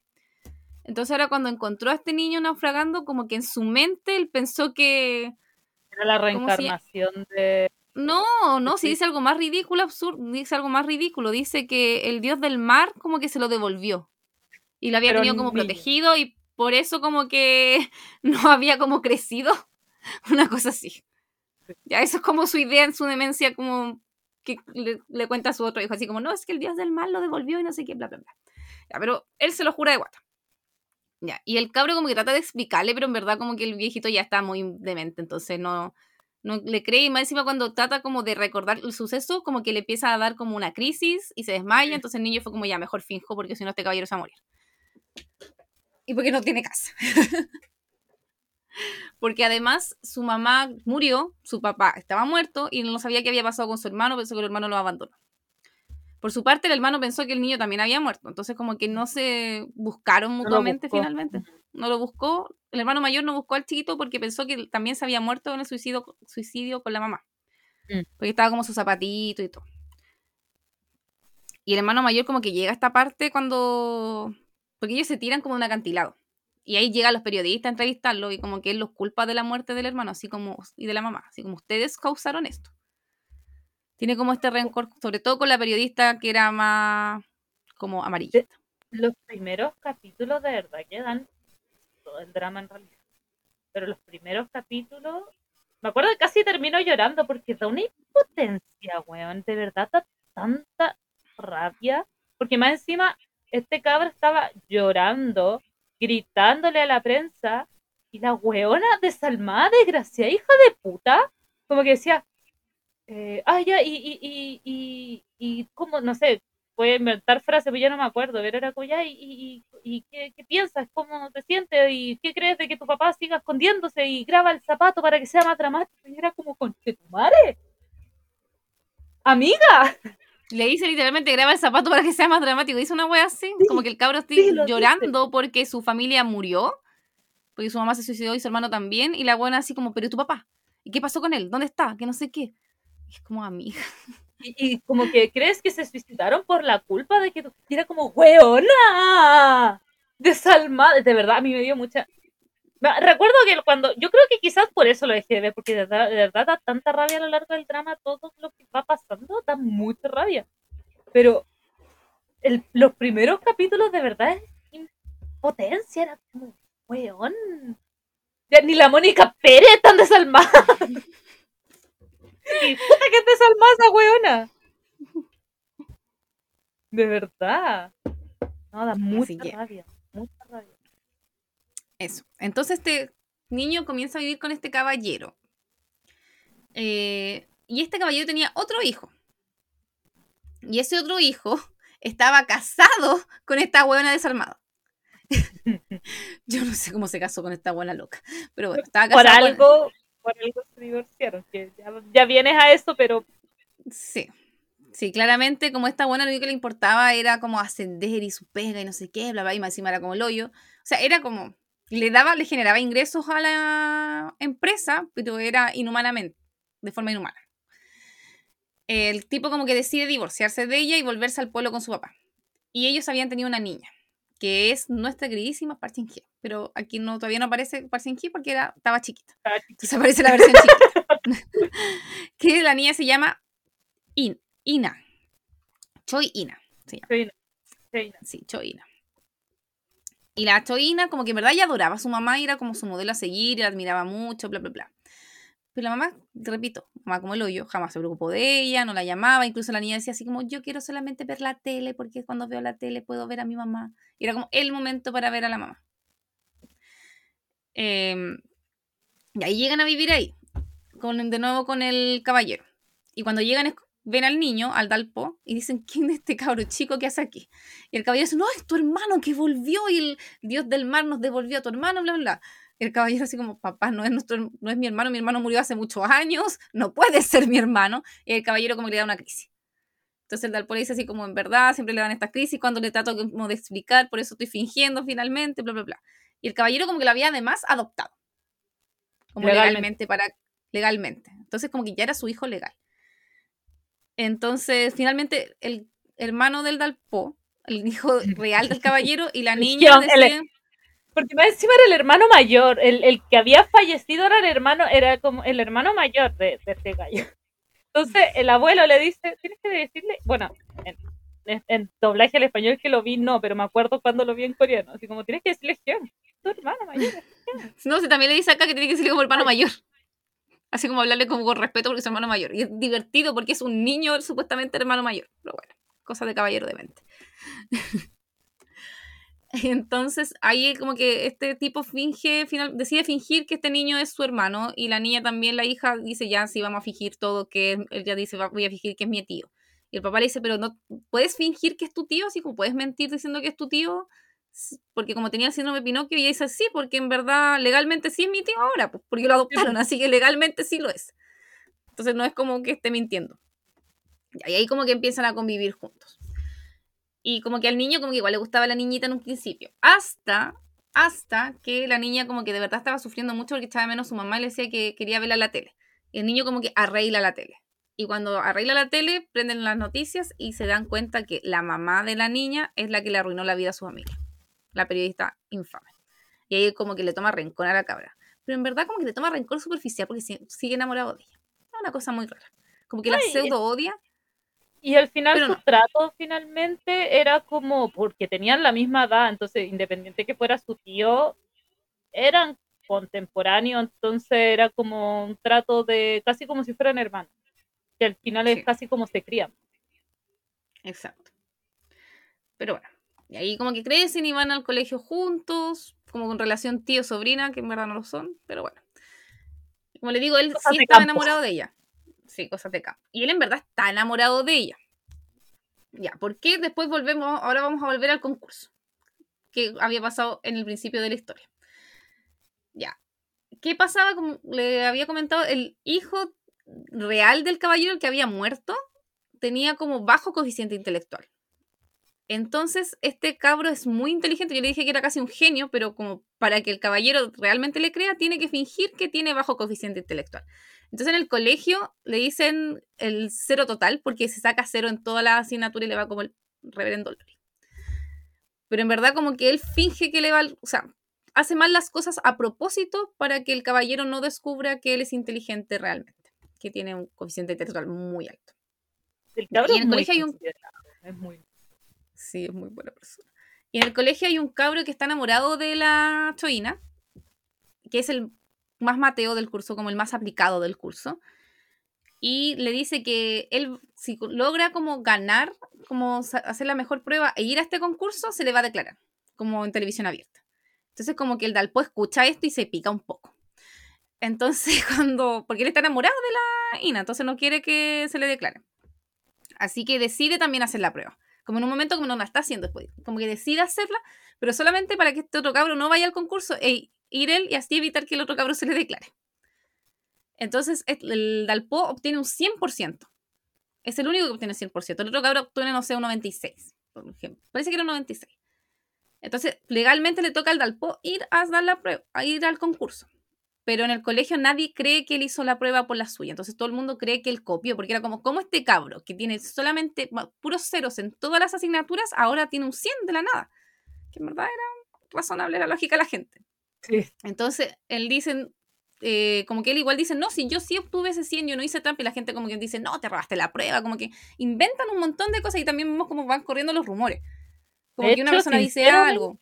Entonces ahora cuando encontró a este niño naufragando, como que en su mente él pensó que Era la ¿Cómo se reencarnación de. no, no, si dice algo más ridículo, absurdo, dice algo más ridículo, dice que el dios del mar como que se lo devolvió y lo había Pero tenido como niño. protegido y por eso como que no había como crecido, una cosa así. Ya eso es como su idea en su demencia, como que le, le cuenta a su otro hijo, así como, no, es que el dios del mal lo devolvió y no sé qué, bla, bla, bla. Ya, pero él se lo jura de guata. Ya, y el cabro como que trata de explicarle, pero en verdad como que el viejito ya está muy demente, entonces no, no le cree y más encima cuando trata como de recordar el suceso, como que le empieza a dar como una crisis y se desmaya, entonces el niño fue como ya, mejor finjo porque si no este caballero se va a morir. Y porque no tiene casa. porque además su mamá murió, su papá estaba muerto y no sabía qué había pasado con su hermano, pensó que el hermano lo abandonó. Por su parte, el hermano pensó que el niño también había muerto, entonces como que no se buscaron mutuamente finalmente no lo buscó, el hermano mayor no buscó al chiquito porque pensó que también se había muerto en el suicidio, suicidio con la mamá. Mm. Porque estaba como su zapatito y todo. Y el hermano mayor como que llega a esta parte cuando... Porque ellos se tiran como un acantilado. Y ahí llegan los periodistas a entrevistarlo y como que él los culpa de la muerte del hermano, así como... Y de la mamá, así como ustedes causaron esto. Tiene como este rencor, sobre todo con la periodista que era más como amarillista. Los primeros capítulos de verdad que dan todo el drama en realidad. Pero los primeros capítulos. Me acuerdo que casi termino llorando porque da una impotencia, weón. De verdad da tanta rabia. Porque más encima, este cabro estaba llorando, gritándole a la prensa. Y la weona desalmada, desgraciada, hija de puta. Como que decía, eh, ah, ya, y, y, y, y, y, ¿cómo? No sé, voy a inventar frases, pero ya no me acuerdo, pero era como y, y, ¿qué, piensas? ¿Cómo te sientes? ¿Y qué crees de que tu papá siga escondiéndose y graba el zapato para que sea más dramático? Y era como, conche tu madre. Amiga, Le dice literalmente graba el zapato para que sea más dramático. Dice una wea así, Sí, como que el cabro sí, lo llorando porque su familia murió, porque su mamá se suicidó y su hermano también, y la buena así como, pero ¿y tu papá? ¿Y qué pasó con él? ¿Dónde está? Que no sé qué. Y es como amiga. y, y como que crees que se suicidaron por la culpa de que tu... y era como, weona, desalmada, de verdad, a mí me dio mucha... Recuerdo que cuando, yo creo que quizás por eso lo dejé de ver, porque de verdad, de verdad da tanta rabia a lo largo del drama, todo lo que va pasando da mucha rabia. Pero el- los primeros capítulos de verdad es impotencia, era como, weón. Ya ni la Mónica Pérez tan desalmada. y puta que es desalmada esa weona. De verdad. No, da mucha rabia. Eso. Entonces este niño comienza a vivir con este caballero. Eh, y este caballero tenía otro hijo. Y ese otro hijo estaba casado con esta buena desarmada. Yo no sé cómo se casó con esta buena loca. Pero bueno, estaba Por casado. con- algo, por algo se divorciaron. Que ya, ya vienes a eso, pero Sí. Sí, claramente, como esta buena lo único que le importaba era como ascender y su pega y no sé qué, bla, bla, y más encima era como el hoyo. O sea, era como, le daba, le generaba ingresos a la empresa, pero era inhumanamente, de forma inhumana. El tipo como que decide divorciarse de ella y volverse al pueblo con su papá. Y ellos habían tenido una niña, que es nuestra queridísima Parchin. Pero aquí no, todavía no aparece Parchin porque era, estaba chiquita. Entonces aparece la versión chiquita. que la niña se llama In- Ina. Choi Ina. se llama. Sí, sí, Sí, Choi Ina. Y la Choi Ina como que en verdad ella adoraba a su mamá y era como su modelo a seguir, y la admiraba mucho, bla, bla, bla. Pero la mamá, repito, mamá como el hoyo, jamás se preocupó de ella, no la llamaba, incluso la niña decía así como, yo quiero solamente ver la tele, porque cuando veo la tele puedo ver a mi mamá. Era como el momento para ver a la mamá. Em, y ahí llegan a vivir ahí, con, de nuevo con el caballero. Y cuando llegan es- ven al niño, al Dalpo, y dicen, ¿quién es este cabro chico que hace aquí? Y el caballero dice, no, es tu hermano que volvió y el dios del mar nos devolvió a tu hermano, bla, bla, bla. El caballero así como, papá, no es, nuestro, no es mi hermano, mi hermano murió hace muchos años, no puede ser mi hermano. Y el caballero como que le da una crisis. Entonces el Dalpo le dice así como, en verdad, siempre le dan estas crisis cuando le trato como de explicar, por eso estoy fingiendo finalmente, bla, bla, bla. Y el caballero como que lo había además adoptado. Como Legalmente. legalmente, para, legalmente. Entonces como que ya era su hijo legal. Entonces, finalmente, el hermano del Dalpo, el hijo real del caballero, y la niña deciden- Porque más encima era el hermano mayor, el, el que había fallecido era el hermano, era como el hermano mayor de, de este gallo. Entonces el abuelo le dice, tienes que decirle, bueno, en, en- en doblaje al español que lo vi, no, pero me acuerdo cuando lo vi en coreano, así como tienes que decirle, Hyun, tu hermano mayor. No, si también le dice acá que tiene que decirle como hermano mayor. Así como hablarle como con respeto porque es hermano mayor. Y es divertido porque es un niño supuestamente hermano mayor. Pero bueno, cosa de caballero de mente. Entonces ahí como que este tipo finge, final, decide fingir que este niño es su hermano y la niña también, la hija, dice ya, sí, vamos a fingir todo, que él ya dice, "Va- voy a fingir que es mi tío. Y el papá le dice, pero no, ¿puedes fingir que es tu tío? Así como, ¿puedes mentir diciendo que es tu tío? Porque como tenía síndrome de Pinocchio, y ella dice, sí, porque en verdad legalmente sí es mi tío ahora, pues, porque lo adoptaron, así que legalmente sí lo es. Entonces no es como que esté mintiendo. Y ahí como que empiezan a convivir juntos. Y como que al niño como que igual le gustaba la niñita en un principio. Hasta, hasta que la niña como que de verdad estaba sufriendo mucho porque echaba menos su mamá y le decía que quería verla la tele. Y el niño como que arregla la tele. Y cuando arregla la tele, prenden las noticias y se dan cuenta que la mamá de la niña es la que le arruinó la vida a su amiga. La periodista infame. Y ahí como que le toma rencor a la cabra. Pero en verdad como que le toma rencor superficial porque si- sigue enamorado de ella. Es una cosa muy rara. Como que la Ay, pseudo odia. Y al final su no. trato finalmente era como, porque tenían la misma edad, entonces independiente que fuera su tío, eran contemporáneos, entonces era como un trato de casi como si fueran hermanos, que al final Sí. es casi como se crían. Exacto. Pero bueno, y ahí como que crecen y van al colegio juntos, como con relación tío-sobrina, que en verdad no lo son, pero bueno. Como le digo, él Cosas sí estaba campo. enamorado de ella. Sí, cosas de campo. Y él en verdad está enamorado de ella. Ya, ¿por qué después volvemos? Ahora vamos a volver al concurso que había pasado en el principio de la historia. Ya. ¿Qué pasaba? Como le había comentado, el hijo real del caballero, el que había muerto, tenía como bajo coeficiente intelectual. Entonces, este cabro es muy inteligente. Yo le dije que era casi un genio, pero como para que el caballero realmente le crea, tiene que fingir que tiene bajo coeficiente intelectual. Entonces, en el colegio le dicen el cero total, porque se saca cero en toda la asignatura y le va como el reverendo Lori. Pero en verdad, como que él finge que le va. O sea, hace mal las cosas a propósito para que el caballero no descubra que él es inteligente realmente, que tiene un coeficiente intelectual muy alto. El cabro Y en es el muy colegio hay un- considerado, es muy- Sí, es muy buena persona. Y en el colegio hay un cabro que está enamorado de la Choina, que es el más mateo del curso, como el más aplicado del curso. Y le dice que él, si logra como ganar, como hacer la mejor prueba e ir a este concurso, se le va a declarar, como en televisión abierta. Entonces como que el Dalpo escucha esto y se pica un poco. Entonces cuando, porque él está enamorado de la Ina, entonces no quiere que se le declare. Así que decide también hacer la prueba. Como en un momento como no la está haciendo después. Como que decide hacerla, pero solamente para que este otro cabro no vaya al concurso e ir él y así evitar que el otro cabro se le declare. Entonces el Dalpo obtiene un 100%. Es el único que obtiene 100%. El otro cabro obtiene, no sé, un 96, por ejemplo. Parece que era un 96. Entonces, legalmente le toca al Dalpo ir a dar la prueba, a ir al concurso. Pero en el colegio nadie cree que él hizo la prueba por la suya. Entonces todo el mundo cree que él copió, porque era como, ¿cómo este cabro, que tiene solamente puros ceros en todas las asignaturas, ahora tiene un 100 de la nada? Que en verdad era razonable la lógica de la gente. Sí. Entonces, él dice, eh, como que él igual dice, no, si yo sí obtuve ese 100, yo no hice trampa, y la gente como que dice, no, te robaste la prueba, como que inventan un montón de cosas y también vemos cómo van corriendo los rumores. Como De que una hecho, persona dice algo.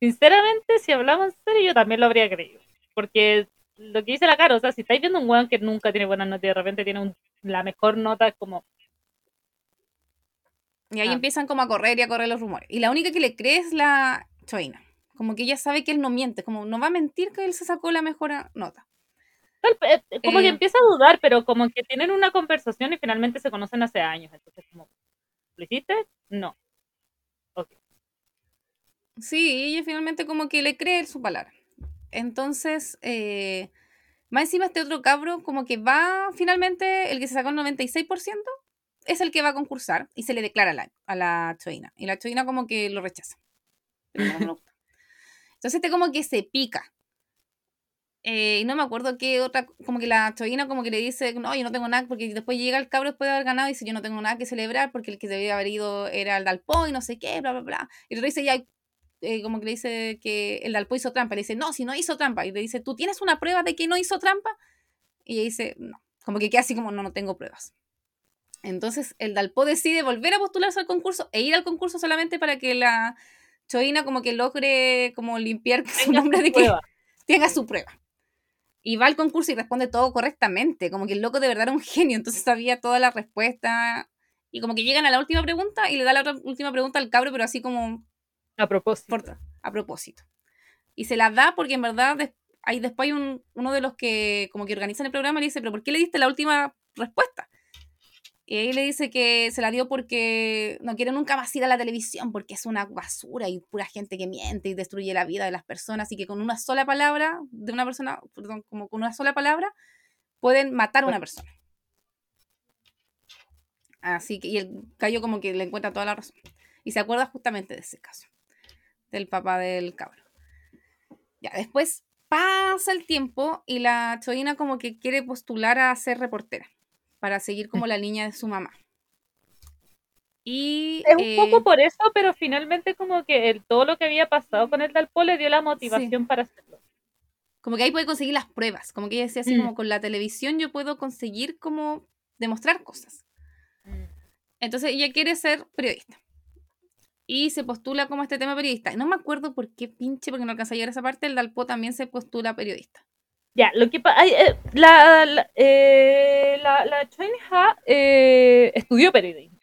Sinceramente, si hablamos en serio, yo también lo habría creído. Porque lo que dice la cara, o sea, si estáis viendo un weón que nunca tiene buenas notas y de repente tiene un- la mejor nota, es como, Y ahí Ah. empiezan como a correr y a correr los rumores. Y la única que le cree es la Choina. Como que ella sabe que él no miente, como no va a mentir que él se sacó la mejor nota. tal- eh, como que Eh. empieza a dudar, pero como que tienen una conversación y finalmente se conocen hace años. Entonces, como, ¿lo hiciste? No. Sí, y ella finalmente como que le cree su palabra. Entonces, eh, más encima este otro cabro como que va finalmente, el que se sacó el 96%, es el que va a concursar y se le declara la, a la Choina. Y la Choina como que lo rechaza. Entonces este como que se pica. Eh, y no me acuerdo qué otra, como que la Choina como que le dice, no, yo no tengo nada, porque después llega el cabro después de haber ganado y dice, yo no tengo nada que celebrar porque el que debía haber ido era el Dalpó y no sé qué, bla, bla, bla. Y le dice, ya, eh, como que le dice que el Dalpó hizo trampa. Le dice, no, si no hizo trampa. Y le dice, ¿tú tienes una prueba de que no hizo trampa? Y ella dice, no. Como que queda así como, no, no tengo pruebas. Entonces el Dalpó decide volver a postularse al concurso e ir al concurso solamente para que la Choina como que logre como limpiar su Tenga nombre su de que prueba. tenga su prueba. Y va al concurso y responde todo correctamente. Como que el loco de verdad era un genio, entonces sabía toda la respuesta. Y como que llegan a la última pregunta y le da la última pregunta al cabro, pero así como A propósito. por- a propósito. Y se la da porque en verdad des- hay, después hay un- uno de los que como que organizan el programa le dice, pero ¿por qué le diste la última respuesta? Y ahí le dice que se la dio porque no quiere nunca más ir a la televisión porque es una basura y pura gente que miente y destruye la vida de las personas y que con una sola palabra de una persona, perdón, como con una sola palabra pueden matar a una persona. Así que, y el gallo como que le encuentra toda la razón. Y se acuerda justamente de ese caso, del papá del cabro. Ya, después pasa el tiempo y la Choina como que quiere postular a ser reportera para seguir como la línea de su mamá. Y Es un eh, poco por eso, pero finalmente como que el- todo lo que había pasado con el Dalpo le dio la motivación para hacerlo. como que ahí puede conseguir las pruebas. Como que ella decía así Mm. como con la televisión yo puedo conseguir como demostrar cosas. Entonces ella quiere ser periodista. Y se postula como este tema periodista. No me acuerdo por qué pinche, porque no alcanza a llegar a esa parte, el Dalpo también se postula periodista. Ya, lo que pasa, la, la, eh, la, la Ha, eh, estudió periodismo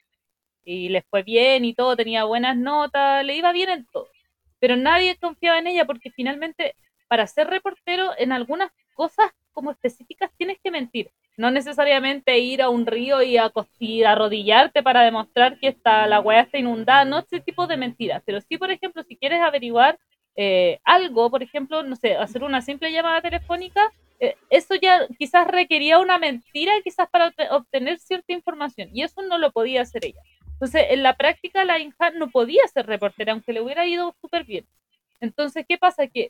y le fue bien y todo, tenía buenas notas, le iba bien en todo, pero nadie confiaba en ella porque finalmente para ser reportero en algunas cosas como específicas tienes que mentir, no necesariamente ir a un río y, a, y arrodillarte para demostrar que está, la weá está inundada, no ese tipo de mentiras, pero sí, por ejemplo, si quieres averiguar eh, algo, por ejemplo, no sé, hacer una simple llamada telefónica, eh, eso ya quizás requería una mentira, quizás para obte- obtener cierta información, y eso no lo podía hacer ella. Entonces, en la práctica, la Inha no podía ser reportera, aunque le hubiera ido súper bien. Entonces, ¿qué pasa? Que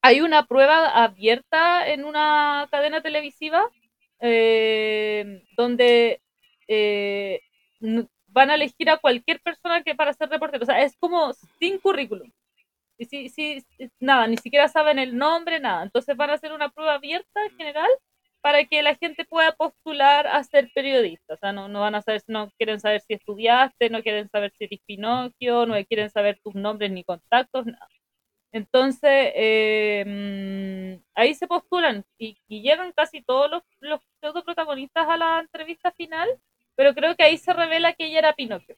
hay una prueba abierta en una cadena televisiva eh, donde eh, van a elegir a cualquier persona que para ser reportero. O sea, es como sin currículum. Y sí, sí, nada, ni siquiera saben el nombre, nada. Entonces van a hacer una prueba abierta en general para que la gente pueda postular a ser periodista. O sea, no, no van a saber, no quieren saber si estudiaste, no quieren saber si eres Pinocchio, no quieren saber tus nombres ni contactos, nada. Entonces, eh, mm, ahí se postulan y, y llegan casi todos los, los protagonistas a la entrevista final, pero creo que ahí se revela que ella era Pinocchio.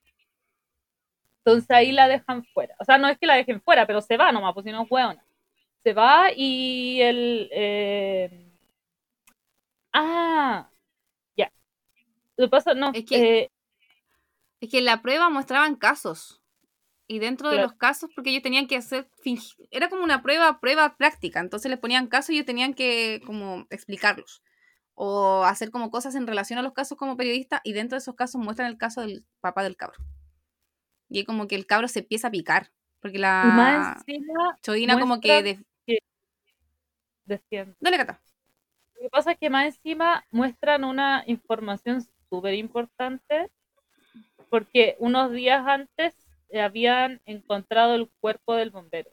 Entonces ahí la dejan fuera. O sea, no es que la dejen fuera, pero se va nomás, pues si no es hueona. Se va y el... eh, Ah, ya. Lo pasa, no, Es que- eh, Es que en la prueba mostraban casos. Y dentro de Claro. los casos, porque ellos tenían que hacer, fingi- era como una prueba, prueba práctica. Entonces les ponían casos y ellos tenían que como explicarlos. O hacer como cosas en relación a los casos como periodista. Y dentro de esos casos muestran el caso del papá del cabro. Y como que el cabro se empieza a picar. Porque más la encima Chodina como que... de- decían. Dale, Cata. Lo que pasa es que más encima muestran una información súper importante porque unos días antes habían encontrado el cuerpo del bombero.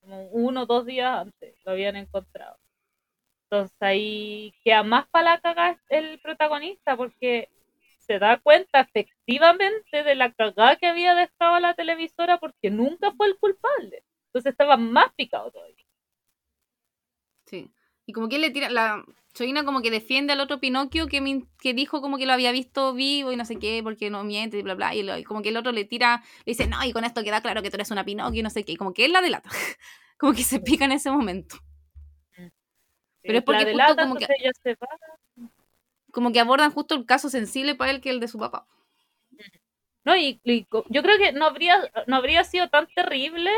Como uno o dos días antes lo habían encontrado. Entonces ahí queda más para la cagada el protagonista porque se da cuenta efectivamente de la cagada que había dejado la televisora porque nunca fue el culpable. Entonces estaba más picado todavía. Sí. Y como que él le tira, la Chodina como que defiende al otro Pinocchio que, min- que dijo como que lo había visto vivo y no sé qué, porque no miente y bla, bla. Y, lo- y como que el otro le tira, le dice, no, y con esto queda claro que tú eres una Pinocchio y no sé qué. Y como que él la delata. como que se pica en ese momento. Pero es porque la justo delata, como que- se va. Como que abordan justo el caso sensible para él que el de su papá. No, y, y yo creo que no habría, no habría sido tan terrible.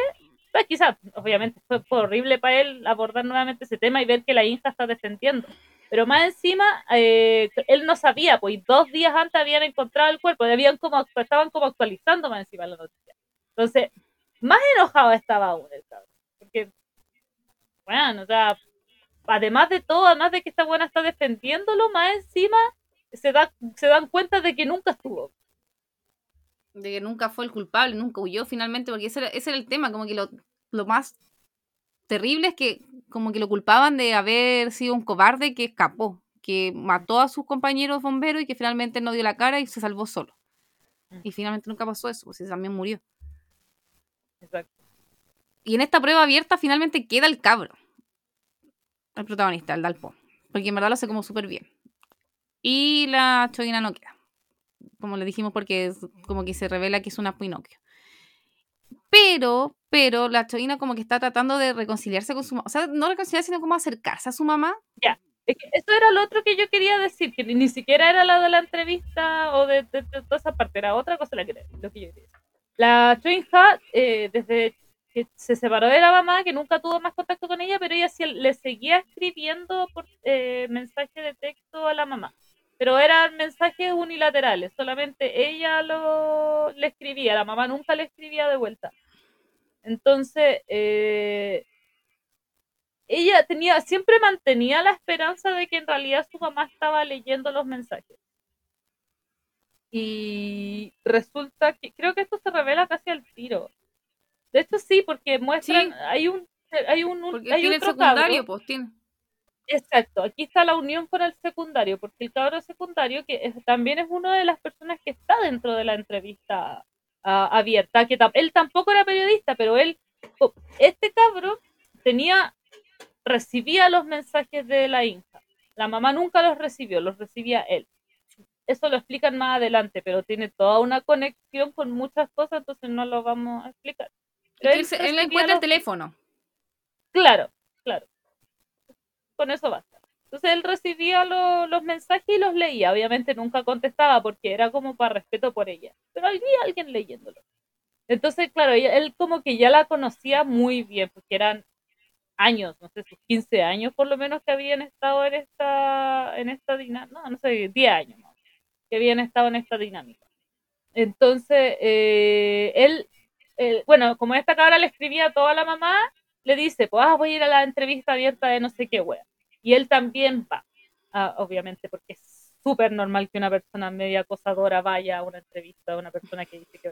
Pues quizás, obviamente, fue, horrible para él abordar nuevamente ese tema y ver que la hija está defendiendo. Pero más encima, eh, él no sabía, pues dos días antes habían encontrado el cuerpo, habían como, estaban como actualizando más encima la noticia. Entonces, más enojado estaba aún el cabrón. Porque, bueno, o sea, además de todo, además de que esta buena está defendiéndolo, más encima se, da, se dan cuenta de que nunca estuvo. De que nunca fue el culpable, nunca huyó finalmente, porque ese era, ese era el tema, como que lo, lo más terrible es que como que lo culpaban de haber sido un cobarde que escapó, que mató a sus compañeros bomberos y que finalmente no dio la cara y se salvó solo. Y finalmente nunca pasó eso, pues también murió. Exacto. Y en esta prueba abierta finalmente queda el cabro. El protagonista, el Dalpo. Porque en verdad lo hace como súper bien. Y la Chodina no queda. Como le dijimos, porque es como que se revela que es una Pinocchio. Pero, pero la Chodina como que está tratando de reconciliarse con su mamá. O sea, no reconciliarse, sino como acercarse a su mamá. Es que eso era lo otro que yo quería decir, que ni, siquiera era la de la entrevista o de, de- de toda esa parte, era otra cosa la que, lo que yo quería decir. La Choi Ha, eh, desde que se separó de la mamá, que nunca tuvo más contacto con ella, pero ella sí le seguía escribiendo por eh, mensaje de texto a la mamá. Pero eran mensajes unilaterales, solamente ella lo, le escribía, la mamá nunca le escribía de vuelta. Entonces, eh, ella tenía, siempre mantenía la esperanza de que en realidad su mamá estaba leyendo los mensajes. Y resulta que, creo que esto se revela casi al tiro. De hecho, sí, porque muestran, Sí. hay un, hay un, hay otro secundario, cabro. pues tiene. Exacto, aquí está la unión con el secundario, porque el cabro secundario que es- también es una de las personas que está dentro de la entrevista abierta, que él tampoco era periodista, pero él, este cabro tenía, recibía los mensajes de la hija. La mamá nunca los recibió, los recibía él. Eso lo explican más adelante, pero tiene toda una conexión con muchas cosas, entonces no lo vamos a explicar. Pero Él, él encuentra el teléfono. Claro, claro. Con eso basta. Entonces él recibía lo- los mensajes y los leía. Obviamente nunca contestaba porque era como para respeto por ella. Pero había alguien leyéndolo. Entonces, claro, él como que ya la conocía muy bien porque eran años, no sé, sus 15 años por lo menos que habían estado en esta, en esta dinámica. No, no sé, 10 años que habían estado en esta dinámica. Entonces, eh, él, eh, bueno, como esta cabra le escribía a toda la mamá, le dice, pues ah, voy a ir a la entrevista abierta de no sé qué wea. Y él también va, ah, obviamente, porque es súper normal que una persona media acosadora vaya a una entrevista a una persona que dice que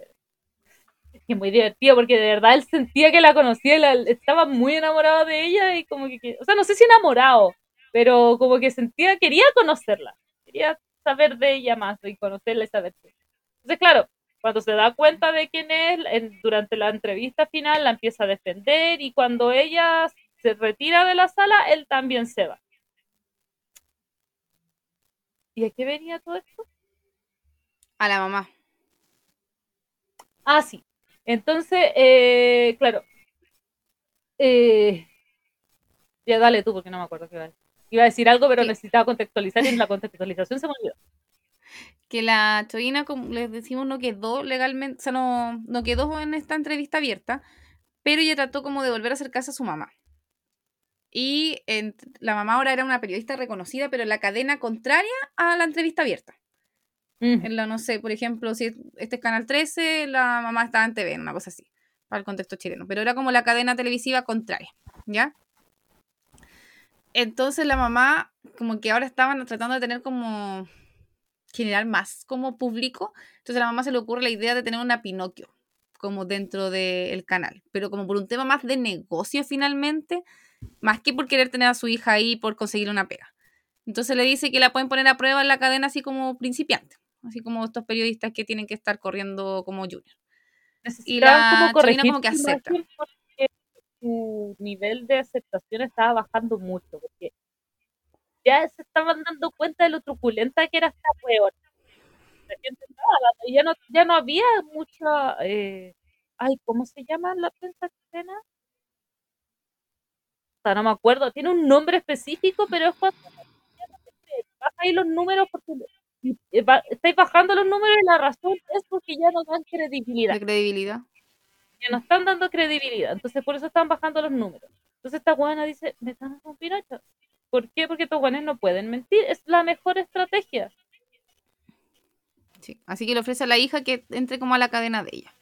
es que muy divertido porque de verdad él sentía que la conocía, estaba muy enamorado de ella y como que, o sea, no sé si enamorado, pero como que sentía, quería conocerla, quería saber de ella más y conocerla y saber. Entonces, claro, cuando se da cuenta de quién es, en- durante la entrevista final la empieza a defender y cuando ella se retira de la sala, él también se va. ¿Y a qué venía todo esto? A la mamá. Ah, sí. Entonces, eh, claro. Eh, ya dale tú, porque no me acuerdo qué iba a decir. Iba a decir algo, pero Sí. necesitaba contextualizar y en la contextualización se me olvidó. Que la Choina, como les decimos, no quedó legalmente, o sea, no, no quedó en esta entrevista abierta, pero ella trató como de volver a acercarse a su mamá. Y en- la mamá ahora era una periodista reconocida, pero en la cadena contraria a la entrevista abierta. Mm. En la, no sé, por ejemplo, si este es Canal 13, la mamá estaba en TV, una cosa así, para el contexto chileno. Pero era como la cadena televisiva contraria, ¿ya? Entonces la mamá, como que ahora estaban tratando de tener como, generar más como público. Entonces a la mamá se le ocurre la idea de tener una Pinocchio, como dentro del canal. Pero como por un tema más de negocio finalmente, más que por querer tener a su hija ahí por conseguir una pega. Entonces le dice que la pueden poner a prueba en la cadena así como principiante, así como estos periodistas que tienen que estar corriendo como junior. Necesitaban la como como que acepta. su nivel de aceptación estaba bajando mucho, porque ya se estaban dando cuenta de lo truculenta que era esta. La gente estaba y ya no, ya no había mucha, eh, ay, ¿cómo se llama la prensa chilena? No me acuerdo, tiene un nombre específico, pero es cuando ahí los números porque estáis bajando los números y la razón es porque ya no dan credibilidad De credibilidad. que no están dando credibilidad. Entonces, por eso están bajando los números. Entonces, esta buena dice, me están con Pinocho. ¿Por qué? Porque estos buenos no pueden mentir. Es la mejor estrategia. Sí. Así que le ofrece a la hija que entre como a la cadena de ella.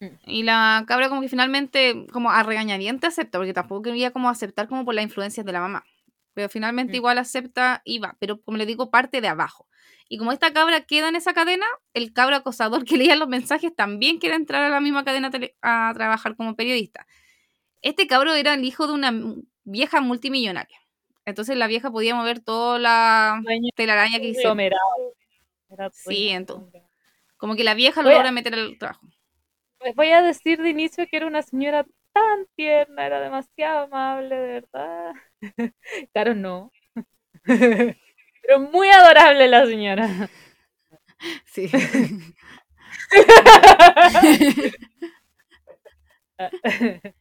Mm. Y la cabra como que finalmente, como a regañadiente acepta, porque tampoco quería como aceptar como por las influencias de la mamá. Pero finalmente Mm. igual acepta y va, pero como le digo, parte de abajo. Y como esta cabra queda en esa cadena, el cabra acosador que leía los mensajes también quiere entrar a la misma cadena a trabajar como periodista. Este cabro era el hijo de una vieja multimillonaria. Entonces la vieja podía mover toda la telaraña que. Era Sí, entonces. Como que la vieja lo logra meter al trabajo. Pues voy a decir de inicio que era una señora tan tierna, era demasiado amable, de verdad. Claro, no. Pero muy adorable la señora. Sí.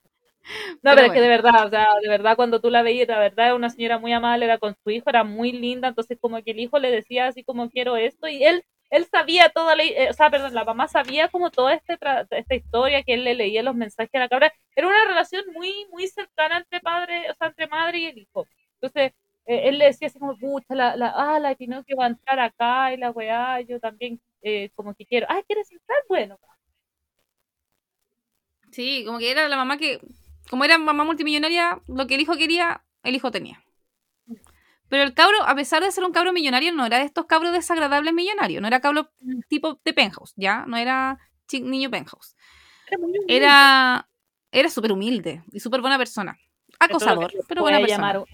No, pero, es que bueno. de verdad, o sea, de verdad cuando tú la veías, la verdad era una señora muy amable, era con su hijo, era muy linda, entonces como que el hijo le decía así como quiero esto y él él sabía toda la, eh, o sea, perdón, la mamá sabía como toda este tra- esta historia que él le leía los mensajes a la cabra, era una relación muy muy cercana entre padre, o sea, entre madre y el hijo. Entonces, eh, él le decía así como, pucha, la, la, ah, la Pinocchio va a entrar acá y la weá, yo también eh, como que quiero, ah, ¿quieres entrar? Bueno, Sí, como que era la mamá que, como era mamá multimillonaria, lo que el hijo quería, el hijo tenía. Pero el cabro, a pesar de ser un cabro millonario, no era de estos cabros desagradables millonarios, no era cabro tipo de penthouse, ¿ya? No era niño penthouse. era muy humilde. Era, era súper humilde y súper buena persona. Acosador, pero buena persona. llamar-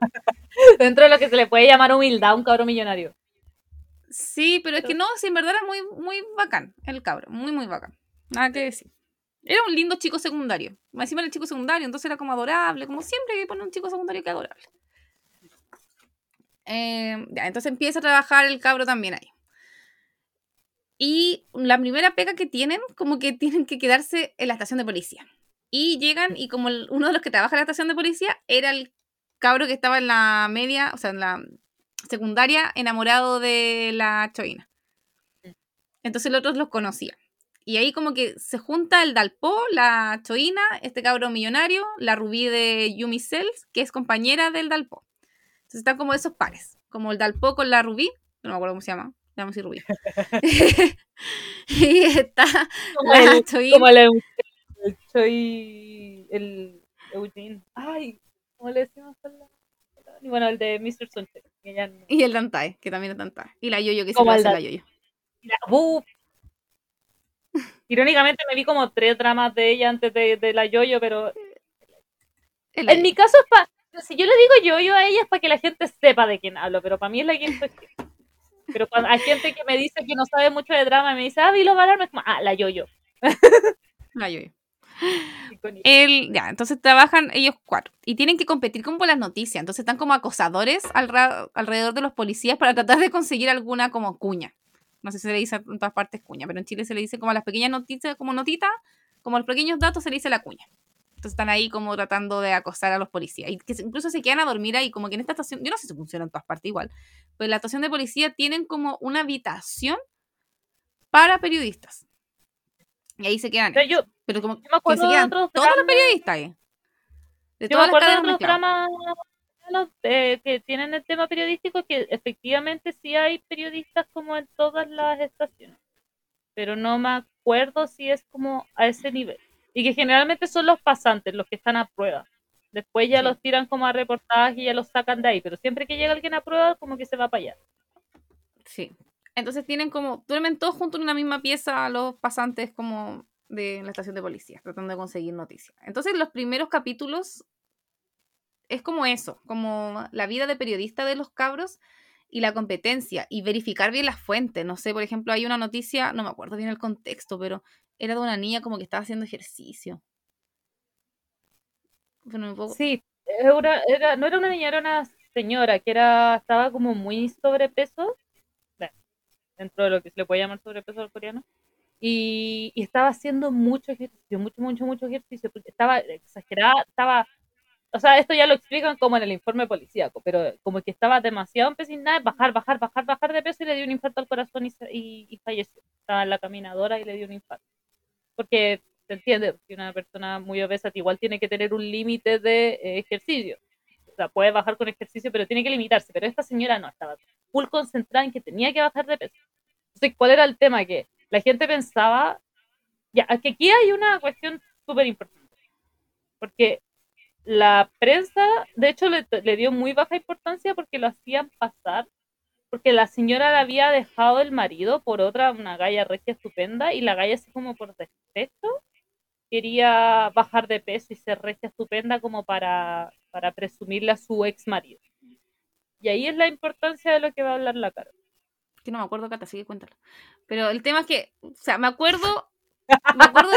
Dentro de lo que se le puede llamar humildad a un cabro millonario. Sí, pero es que no, sí, en verdad era muy, muy bacán el cabro, muy, muy bacán. Nada que decir. Era un lindo chico secundario. Encima era el chico secundario, entonces era como adorable, como siempre que pone un chico secundario que adorable. Eh, ya, entonces empieza a trabajar el cabro también ahí. Y la primera pega que tienen, como que tienen que quedarse en la estación de policía. Y llegan y como uno de los que trabaja en la estación de policía era el cabro que estaba en la media, o sea, en la secundaria, enamorado de la Choina. Entonces los otros los conocían. Y ahí como que se junta el Dalpo, la Choina, este cabro millonario, la Rubí de Yumi Cells, que es compañera del Dalpo. Entonces están como esos pares, como el Dalpo con la Rubí, no me acuerdo cómo se llama, le a decir Rubí. y está Como la el, Choina. como el, Eu- el Choi, el Eugene. Ay, ¿cómo le decimos la- Y bueno, el de Mr. Sunshine. no- Y el Dantae, que también es Dantae. Y la Yoyo, que se el hace la Yoyo. la- ¡Buf! Irónicamente me vi como tres dramas de ella antes de, de la Yoyo, pero en mi caso es para. Si yo le digo Yoyo a ella es para que la gente sepa de quién hablo, pero para mí es la quien soy. Pero cuando hay gente que me dice que no sabe mucho de drama y me dice, ah, vi los Valar", es como, ah, la Yoyo. La Yoyo. El, ya, entonces trabajan ellos cuatro y tienen que competir como por las noticias. Entonces están como acosadores alrededor de los policías para tratar de conseguir alguna como cuña. No sé si se le dice en todas partes cuña, pero en Chile se le dice como a las pequeñas noticias, como notita, como a los pequeños datos se le dice la cuña. Entonces están ahí como tratando de acosar a los policías. Y que incluso se quedan a dormir ahí, como que en esta estación, yo no sé si funciona en todas partes igual, pero en la estación de policía tienen como una habitación para periodistas. Y ahí se quedan. Pero yo, Pero como yo me que se quedan todos los periodistas ahí. De Yo me todas las acuerdo de mezcladas. dramas los, eh, que tienen el tema periodístico que efectivamente sí hay periodistas como en todas las estaciones, pero no me acuerdo si es como a ese nivel. Y que generalmente son los pasantes los que están a prueba. Después ya Sí. los tiran como a reportaje y ya los sacan de ahí, pero siempre que llega alguien a prueba como que se va para allá. Sí. Entonces tienen como, duermen todos juntos en una misma pieza los pasantes como de la estación de policía, tratando de conseguir noticias. Entonces los primeros capítulos es como eso, como la vida de periodista de los cabros y la competencia y verificar bien las fuentes. No sé, por ejemplo, hay una noticia, no me acuerdo bien el contexto, pero era de una niña como que estaba haciendo ejercicio. Bueno, un poco- Sí, era, era- no era una niña, era una señora que era, estaba como muy sobrepeso, dentro de lo que se le puede llamar sobrepeso al coreano, y, estaba haciendo mucho ejercicio, mucho, mucho, mucho ejercicio, estaba exagerada, estaba, o sea, esto ya lo explican como en el informe policíaco, pero como que estaba demasiado empecinada bajar, bajar, bajar, bajar de peso y le dio un infarto al corazón y, y, y falleció. Estaba en la caminadora y le dio un infarto. Porque se entiende que una persona muy obesa igual tiene que tener un límite de eh, ejercicio. O sea, puede bajar con ejercicio, pero tiene que limitarse. Pero esta señora no, estaba full concentrada en que tenía que bajar de peso. Entonces, ¿cuál era el tema? Que la gente pensaba, ya, que aquí hay una cuestión súper importante. Porque la prensa, de hecho, le, dio muy baja importancia porque lo hacían pasar porque la señora le había dejado el marido por otra, una galla regia estupenda, y la galla así como por despecho quería bajar de peso y ser regia estupenda como para, para presumirle a su ex marido. Y ahí es la importancia de lo que va a hablar la cara. que no me acuerdo, Cata, sigue cuéntalo. Pero el tema es que, o sea, me acuerdo, me acuerdo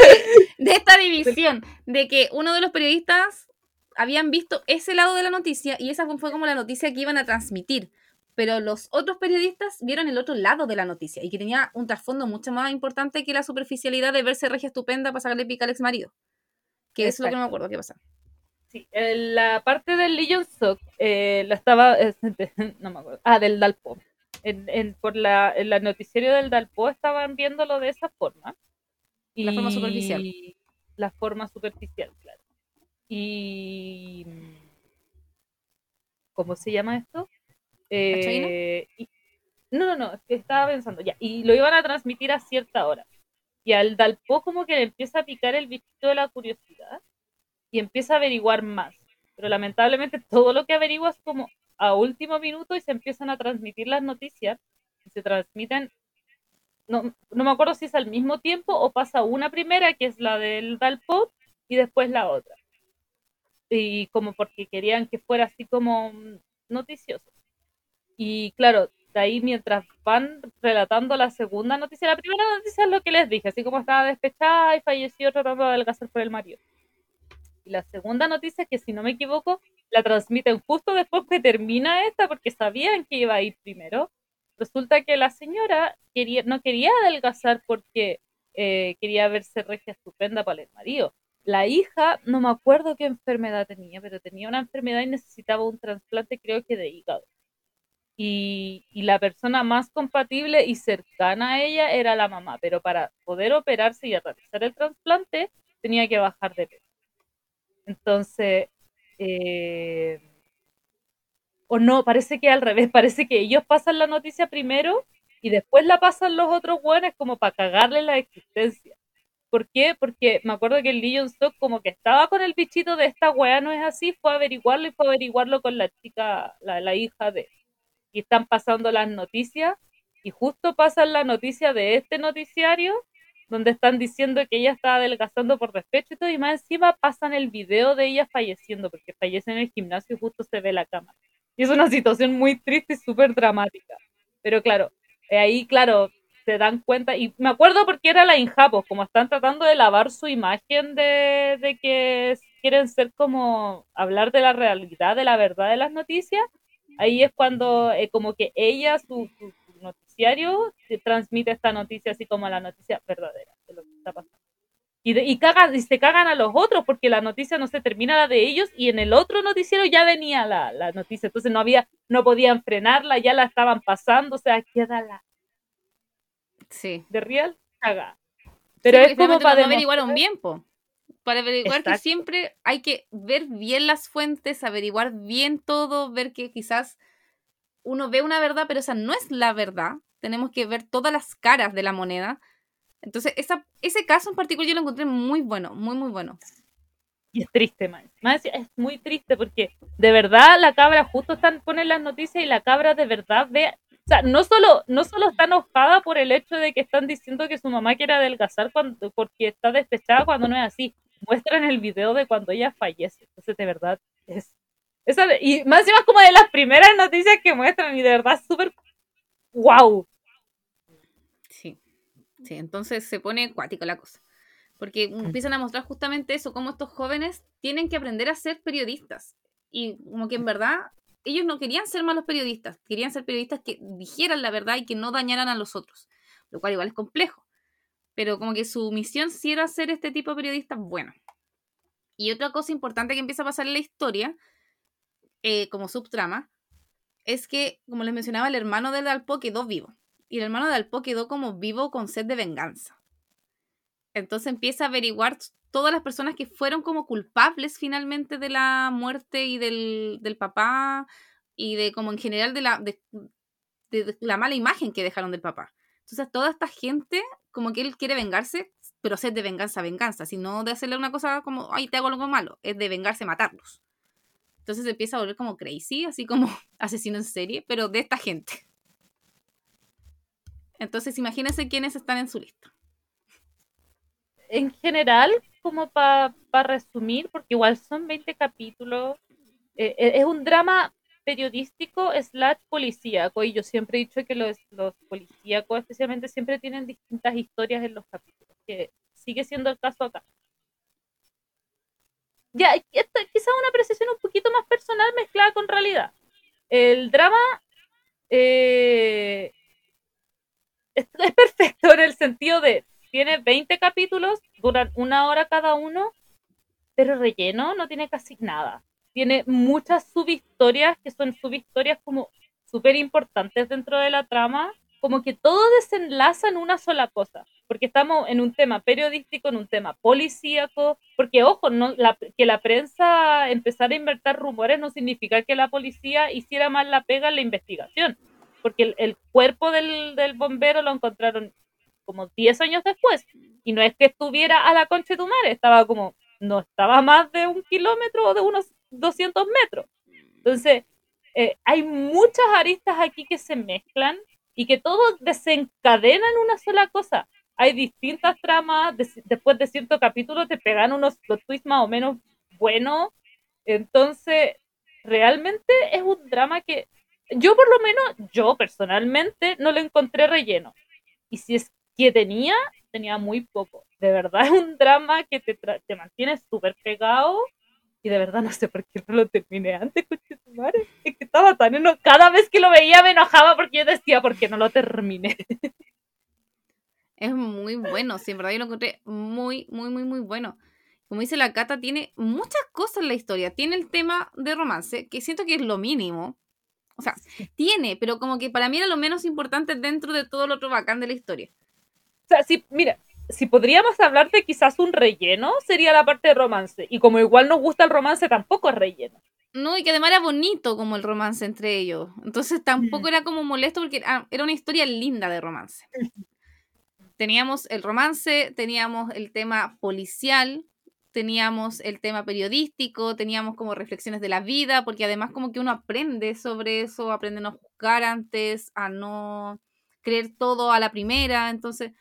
de esta división, de que uno de los periodistas habían visto ese lado de la noticia y esa fue como la noticia que iban a transmitir. Pero los otros periodistas vieron el otro lado de la noticia y que tenía un trasfondo mucho más importante que la superficialidad de verse regia estupenda para sacarle pica al ex marido. Que eso es lo que no me acuerdo qué pasa. Sí, la parte del Legion Sock eh, la estaba, eh, no me acuerdo, ah, del Dalpo. En, en- por la, en el noticiero del Dalpo estaban viéndolo de esa forma. La forma superficial. La forma superficial, claro. Y... ¿Cómo se llama esto? Eh, y- no, no, no, es que estaba pensando ya. Y lo iban a transmitir a cierta hora. Y al Dalpo como que le empieza a picar el bichito de la curiosidad y empieza a averiguar más. Pero lamentablemente todo lo que averigua es como a último minuto y se empiezan a transmitir las noticias y se transmiten, no, no me acuerdo si es al mismo tiempo o pasa una primera que es la del Dalpot y después la otra. Y como porque querían que fuera así como mm, noticioso. Y claro, de ahí mientras van relatando la segunda noticia, la primera noticia es lo que les dije, así como estaba despechada y falleció tratando de adelgazar por el marido. Y la segunda noticia, que si no me equivoco, la transmiten justo después que termina esta, porque sabían que iba a ir primero. Resulta que la señora quería, no quería adelgazar porque eh, quería verse regia estupenda para el marido. La hija, no me acuerdo qué enfermedad tenía, pero tenía una enfermedad y necesitaba un trasplante, creo que de hígado. Y, y la persona más compatible y cercana a ella era la mamá, pero para poder operarse y realizar el trasplante tenía que bajar de peso. Entonces, eh, o no, parece que al revés, parece que ellos pasan la noticia primero y después la pasan los otros buenos como para cagarle la existencia. ¿Por qué? Porque me acuerdo que el Legion Stock como que estaba con el bichito de esta weá, no es así, fue a averiguarlo y fue a averiguarlo con la chica, la, la hija de... Y están pasando las noticias y justo pasan la noticia de este noticiario donde están diciendo que ella estaba adelgazando por despecho y todo, y más encima pasan el video de ella falleciendo, porque fallece en el gimnasio y justo se ve la cámara. Y es una situación muy triste y súper dramática. Pero claro, eh, ahí, claro, se dan cuenta, y me acuerdo porque era la Injapo, como están tratando de lavar su imagen de, de que quieren ser como hablar de la realidad, de la verdad de las noticias, ahí es cuando eh, como que ella, su, su, su noticiario se transmite esta noticia así como la noticia verdadera de lo que está pasando. Y, de- y, cagan, y se cagan a los otros porque la noticia no se termina la de ellos y en el otro noticiero ya venía la, la noticia. Entonces no había, no podían frenarla, ya la estaban pasando, o sea, queda la Sí. de real caga. Pero Sí, es porque como para no averiguaron demostrar- bien, po. Para averiguar que Exacto. siempre hay que ver bien las fuentes, averiguar bien todo, ver que quizás uno ve una verdad, pero esa no es la verdad. Tenemos que ver todas las caras de la moneda. Entonces, esa, ese caso en particular yo lo encontré muy bueno, muy, muy bueno. Y es triste. Más es muy triste porque de verdad la cabra justo están ponen las noticias y la cabra de verdad ve, sea, no solo no solo está enojada por el hecho de que están diciendo que su mamá quiere adelgazar cuando porque está despechada cuando no es así. Muestran el video de cuando ella fallece. Entonces, de verdad es esa y más encima es como de las primeras noticias que muestran y de verdad súper wow. Sí, sí, entonces se pone acuática la cosa. Porque empiezan a mostrar justamente eso, cómo estos jóvenes tienen que aprender a ser periodistas. Y como que en verdad ellos no querían ser malos periodistas, querían ser periodistas que dijeran la verdad y que no dañaran a los otros, lo cual igual es complejo. Pero como que su misión sí era ser este tipo de periodistas bueno. Y otra cosa importante que empieza a pasar en la historia, eh, como subtrama, es que, como les mencionaba, el hermano de Dalpo quedó vivo. Y el hermano de Alpo quedó como vivo con sed de venganza. Entonces empieza a averiguar todas las personas que fueron como culpables finalmente de la muerte y del, del papá y de como en general de la, de, la mala imagen que dejaron del papá. Entonces toda esta gente como que él quiere vengarse, pero sed de venganza, venganza, sino de hacerle una cosa como, ay, te hago algo malo, es de vengarse, matarlos. Entonces empieza a volver como crazy, así como asesino en serie, pero de esta gente. Entonces imagínense quiénes están en su lista. en general, como para resumir, porque igual son 20 capítulos, eh, eh, es un drama periodístico slash policíaco, y yo siempre he dicho que los, los policíacos especialmente siempre tienen distintas historias en los capítulos, que sigue siendo el caso acá. Ya, quizás una apreciación un poquito más personal mezclada con realidad. El drama eh, es, es perfecto en el sentido de tiene 20 capítulos, duran una hora cada uno, pero relleno no tiene casi nada. Tiene muchas subhistorias que son subhistorias como súper importantes dentro de la trama, como que todo desenlaza en una sola cosa, porque estamos en un tema periodístico, en un tema policíaco, porque ojo, no, que la prensa empezara a inventar rumores no significa que la policía hiciera mal la pega en la investigación, porque el, cuerpo del bombero lo encontraron como 10 años después. Y no es que estuviera a la concha de tu madre, estaba como, no estaba más de un kilómetro o de unos 200 metros. Entonces, eh, hay muchas aristas aquí que se mezclan y que todo desencadena en una sola cosa. Hay distintas tramas, des- después de cierto capítulo te pegan unos twists más o menos buenos. Entonces, realmente es un drama que yo por lo menos, yo personalmente no le encontré relleno. Y si es que tenía, tenía muy poco. De verdad es un drama que te, te mantiene súper pegado. Y de verdad no sé por qué no lo terminé antes, madre. Es que estaba tan enojada. Cada vez que lo veía me enojaba porque yo decía, ¿por qué no lo terminé? Es muy bueno, sí, en verdad yo lo encontré muy, muy, muy, muy bueno. Como dice la Cata, tiene muchas cosas en la historia. Tiene el tema de romance, que siento que es lo mínimo. O sea, tiene, pero como que para mí era lo menos importante dentro de todo lo otro bacán de la historia. O sea, si, mira, si podríamos hablar de quizás un relleno, sería la parte de romance. Y como igual nos gusta el romance, tampoco es relleno. No, y que además era bonito como el romance entre ellos. Entonces tampoco era como molesto porque era era una historia linda de romance. Teníamos el romance, teníamos el tema policial, teníamos el tema periodístico, teníamos como reflexiones de la vida, porque además como que uno aprende sobre eso, aprende a no juzgar antes, a no creer todo a la primera. Entonces,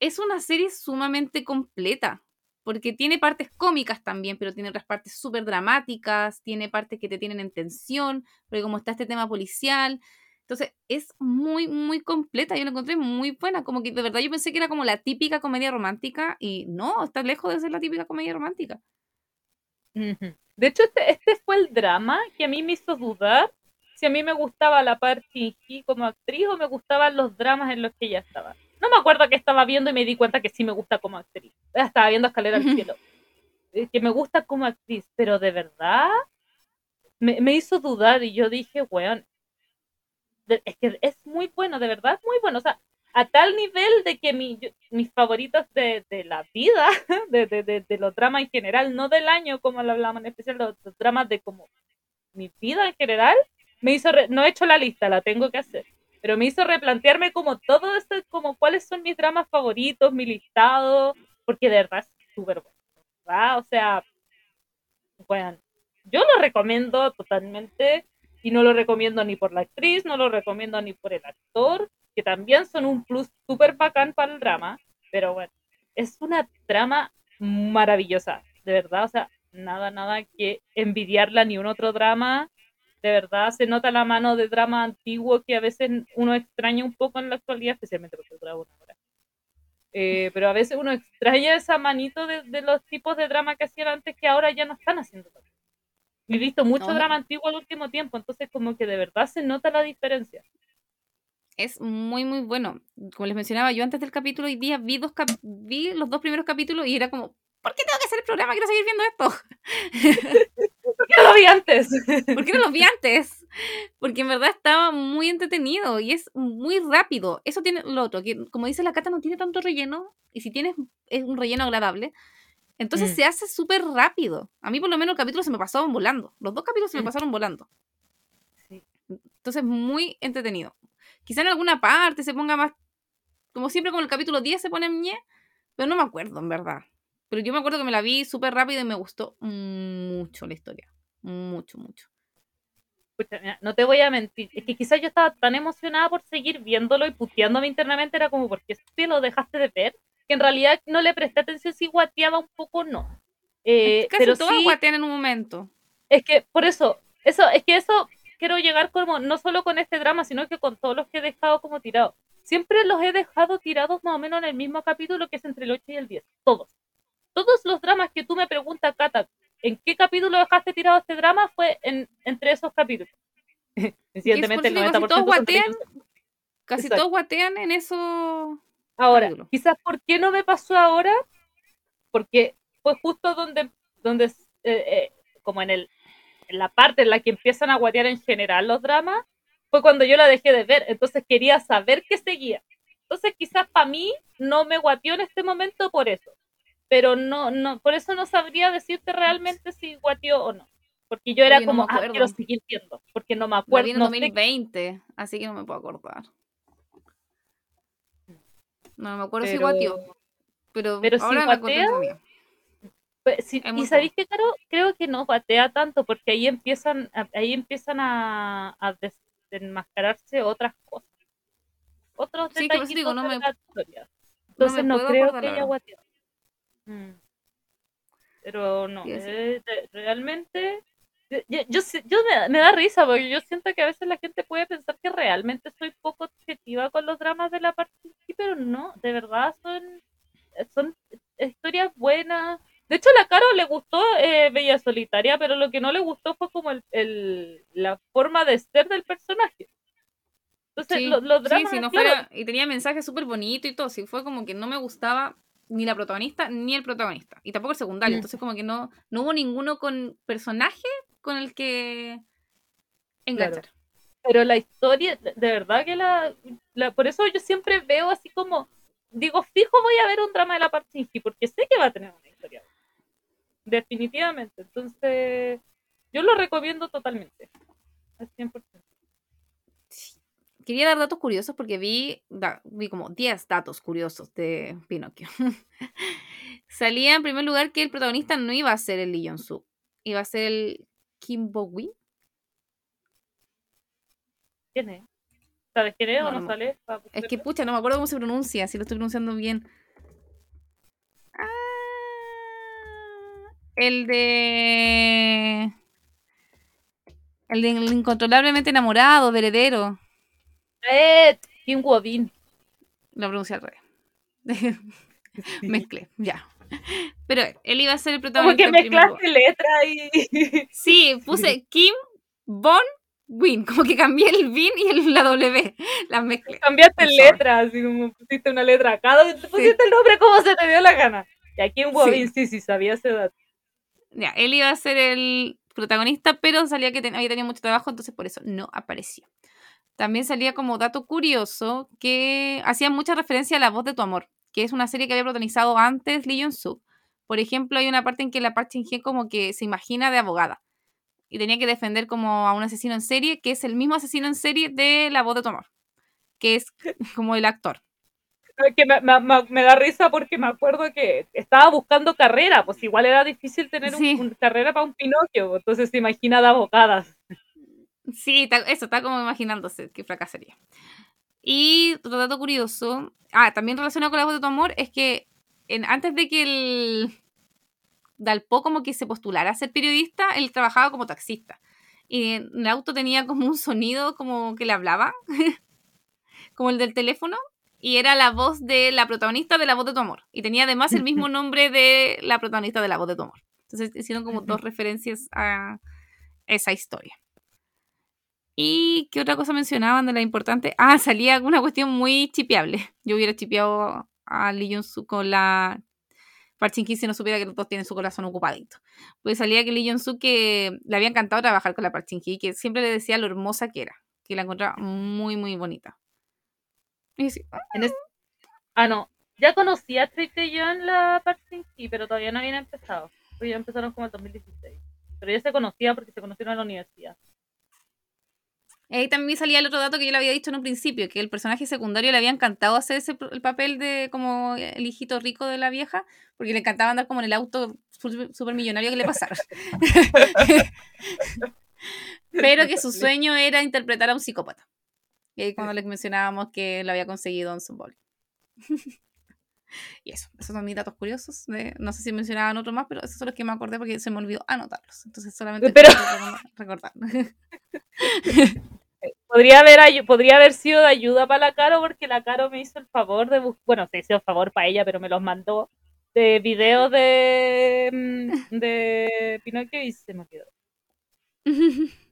es una serie sumamente completa, porque tiene partes cómicas también, pero tiene otras partes súper dramáticas, tiene partes que te tienen en tensión, porque como está este tema policial, entonces es muy, muy completa, yo la encontré muy buena, como que de verdad yo pensé que era como la típica comedia romántica y no, está lejos de ser la típica comedia romántica. De hecho, este, este fue el drama que a mí me hizo dudar si a mí me gustaba la Party como actriz o me gustaban los dramas en los que ella estaba. No me acuerdo qué estaba viendo y me di cuenta que sí me gusta como actriz. Estaba viendo Escalera al Cielo. Que me gusta como actriz, pero de verdad me, me hizo dudar y yo dije, weón, es que es muy bueno, de verdad, muy bueno. O sea, a tal nivel de que mi, mis favoritos de, de la vida, de, de, de, los dramas en general, no del año como lo hablamos en especial, los, los dramas de como mi vida en general, me hizo, no he hecho la lista, la tengo que hacer, pero me hizo replantearme como todo esto, como cuáles son mis dramas favoritos, mi listado, porque de verdad es súper bueno, ¿verdad? O sea, bueno, yo lo recomiendo totalmente y no lo recomiendo ni por la actriz, no lo recomiendo ni por el actor, que también son un plus súper bacán para el drama, pero bueno, es una trama maravillosa, de verdad, o sea, nada, nada que envidiarla ni un otro drama, de verdad se nota la mano de drama antiguo que a veces uno extraña un poco en la actualidad, especialmente porque dura una hora. Eh, pero a veces uno extraña esa manito de, de, los tipos de drama que hacían antes que ahora ya no están haciendo. He visto mucho drama antiguo al último tiempo, entonces como que de verdad se nota la diferencia es muy, muy bueno. Como les mencionaba, yo antes del capítulo hoy día vi, dos vi los dos primeros capítulos y era como, ¿por qué tengo que hacer el programa? Quiero seguir viendo esto. ¿Por qué no lo vi antes? ¿Por qué no lo vi antes? Porque en verdad estaba muy entretenido y es muy rápido. Eso tiene lo otro, que como dice la Cata, no tiene tanto relleno y si tienes es un relleno agradable. Entonces mm. se hace súper rápido. A mí por lo menos el capítulo se me pasó volando. Los dos capítulos se me mm. pasaron volando. Entonces muy entretenido. Quizá en alguna parte se ponga más. Como siempre, como el capítulo 10 se pone ñe, pero no me acuerdo, en verdad. Pero yo me acuerdo que me la vi súper rápido y me gustó mucho la historia. Mucho, mucho. no te voy a mentir, es que quizás yo estaba tan emocionada por seguir viéndolo y puteándome internamente, era como, porque si lo dejaste de ver? Que en realidad no le presté atención si guateaba un poco o no. Eh, pero todos guatean en un momento. Es que, por eso, eso, es que eso quiero llegar como, no solo con este drama, sino que con todos los que he dejado como tirados. Siempre los he dejado tirados más o menos en el mismo capítulo que es entre el 8 y el 10. Todos. Todos los dramas que tú me preguntas, Cata, ¿en qué capítulo dejaste tirado este drama? Fue en, entre esos capítulos. Evidentemente, el 90% casi todos guatean, casi todos guatean en eso. Ahora, quizás ¿por qué no me pasó ahora? Porque fue justo donde, donde eh, eh, como en el en la parte en la que empiezan a guatear en general los dramas, fue cuando yo la dejé de ver. Entonces quería saber qué seguía. Entonces quizás para mí no me guateó en este momento por eso. Pero no, no, por eso no sabría decirte realmente si guateó o no. Porque yo era como, ah, quiero seguir viendo, porque no me acuerdo. en 2020, así que no me puedo acordar. No me acuerdo si guateó. Pero, pero ahora si guatea, pues, y sabéis que, Caro, creo que no patea tanto porque ahí empiezan, ahí empiezan a, a desenmascararse otras cosas. Otros sí, detalles digo, no me, la historia. Entonces no, creo que ella guateó. Mm. Pero no, eh, realmente yo, yo, yo me, me, da risa porque yo siento que a veces la gente puede pensar que realmente soy poco objetiva con los dramas de la parte pero no, de verdad son, son historias buenas, de hecho, a la Caro le gustó eh, Bella Solitaria, pero lo que no le gustó fue como el, el la forma de ser del personaje. Entonces, sí, los dramas, sí, si no fuera, y tenía mensajes súper bonitos y todo, sí, fue como que no me gustaba ni la protagonista ni el protagonista, y tampoco el secundario, mm. entonces como que no, no hubo ninguno con personaje con el que enganchar. Pero la historia, de verdad que la, la, por eso yo siempre veo así como, digo, fijo voy a ver un drama de la Parchinski, porque sé que va a tener una historia definitivamente. Entonces, yo lo recomiendo totalmente, al 100%. Quería dar datos curiosos porque vi, vi como 10 datos curiosos de Pinocchio. Salía en primer lugar que el protagonista no iba a ser el Lee Jong-suk, iba a ser el Kim Bo-wi. ¿Quién es? ¿Sabes quién es o no, sale? Es que pucha, no me acuerdo cómo se pronuncia, si lo estoy pronunciando bien. El de. El de incontrolablemente enamorado, de heredero. Eh, Kim Wobin. Lo pronuncié al revés. Mezclé, ya. Pero él iba a ser el protagonista. Como que mezclaste letra y. Sí, puse Kim Bon Win, como que cambié el Win y el, la W, las mezclé. Cambiaste letras, así como pusiste una letra acá, te pusiste el nombre como se te dio la gana. Y aquí en Wobin, sí, sí, sabía ese dato. Ya, él iba a ser el protagonista, pero salía que ten- había tenido mucho trabajo, entonces por eso no apareció. También salía como dato curioso que hacía mucha referencia a La voz de tu amor, que es una serie que había protagonizado antes Lee Jong-suk. Por ejemplo, hay una parte en que la Park Shin-hye como que se imagina de abogada y tenía que defender como a un asesino en serie, que es el mismo asesino en serie de La voz de tu amor, que es como el actor. Que me, me- me- me da risa porque me acuerdo que estaba buscando carrera, pues igual era difícil tener un- Sí. un carrera para un Pinocchio, entonces se imagina de abogadas. Sí, eso, está como imaginándose que fracasaría. Y otro dato curioso, ah, también relacionado con la voz de tu amor, es que en, antes de que el Dalpo como que se postulara a ser periodista, él trabajaba como taxista. Y en el auto tenía como un sonido como que le hablaba, como el del teléfono, y era la voz de la protagonista de La voz de tu amor. Y tenía además el mismo nombre de la protagonista de La voz de tu amor. Entonces hicieron como dos referencias a esa historia. ¿Y qué otra cosa mencionaban de la importante? Ah, salía una cuestión muy chipeable. Yo hubiera chipeado a Lee Jong-suk con la Park Shin-hye si no supiera que los dos tienen su corazón ocupadito. Pues salía que Lee Jong-suk que le había encantado trabajar con la Park Shin-hye, que siempre le decía lo hermosa que era, que la encontraba muy, muy bonita. Ah, no. Ya conocía a Trick de en la Parkinson, pero todavía no habían empezado. Pues ya empezaron como en 2016. Pero ya se conocía porque se conocieron en la universidad. Ahí también salía el otro dato que yo le había dicho en un principio, que el personaje secundario le había encantado hacer ese, el papel de como el hijito rico de la vieja, porque le encantaba andar como en el auto súper millonario que le pasara. Pero que su sueño era interpretar a un psicópata. Y ahí cuando les mencionábamos que lo había conseguido en Ball. y eso, esos son mis datos curiosos. de- no sé si mencionaban otro más, pero esos son los que me acordé porque se me olvidó anotarlos. Entonces solamente Pero- recordar. Podría haber, podría haber sido de ayuda para la Caro porque la Caro me hizo el favor de buscar, bueno, se hizo el favor para ella, pero me los mandó de videos de, mm, de Pinocchio y se me olvidó.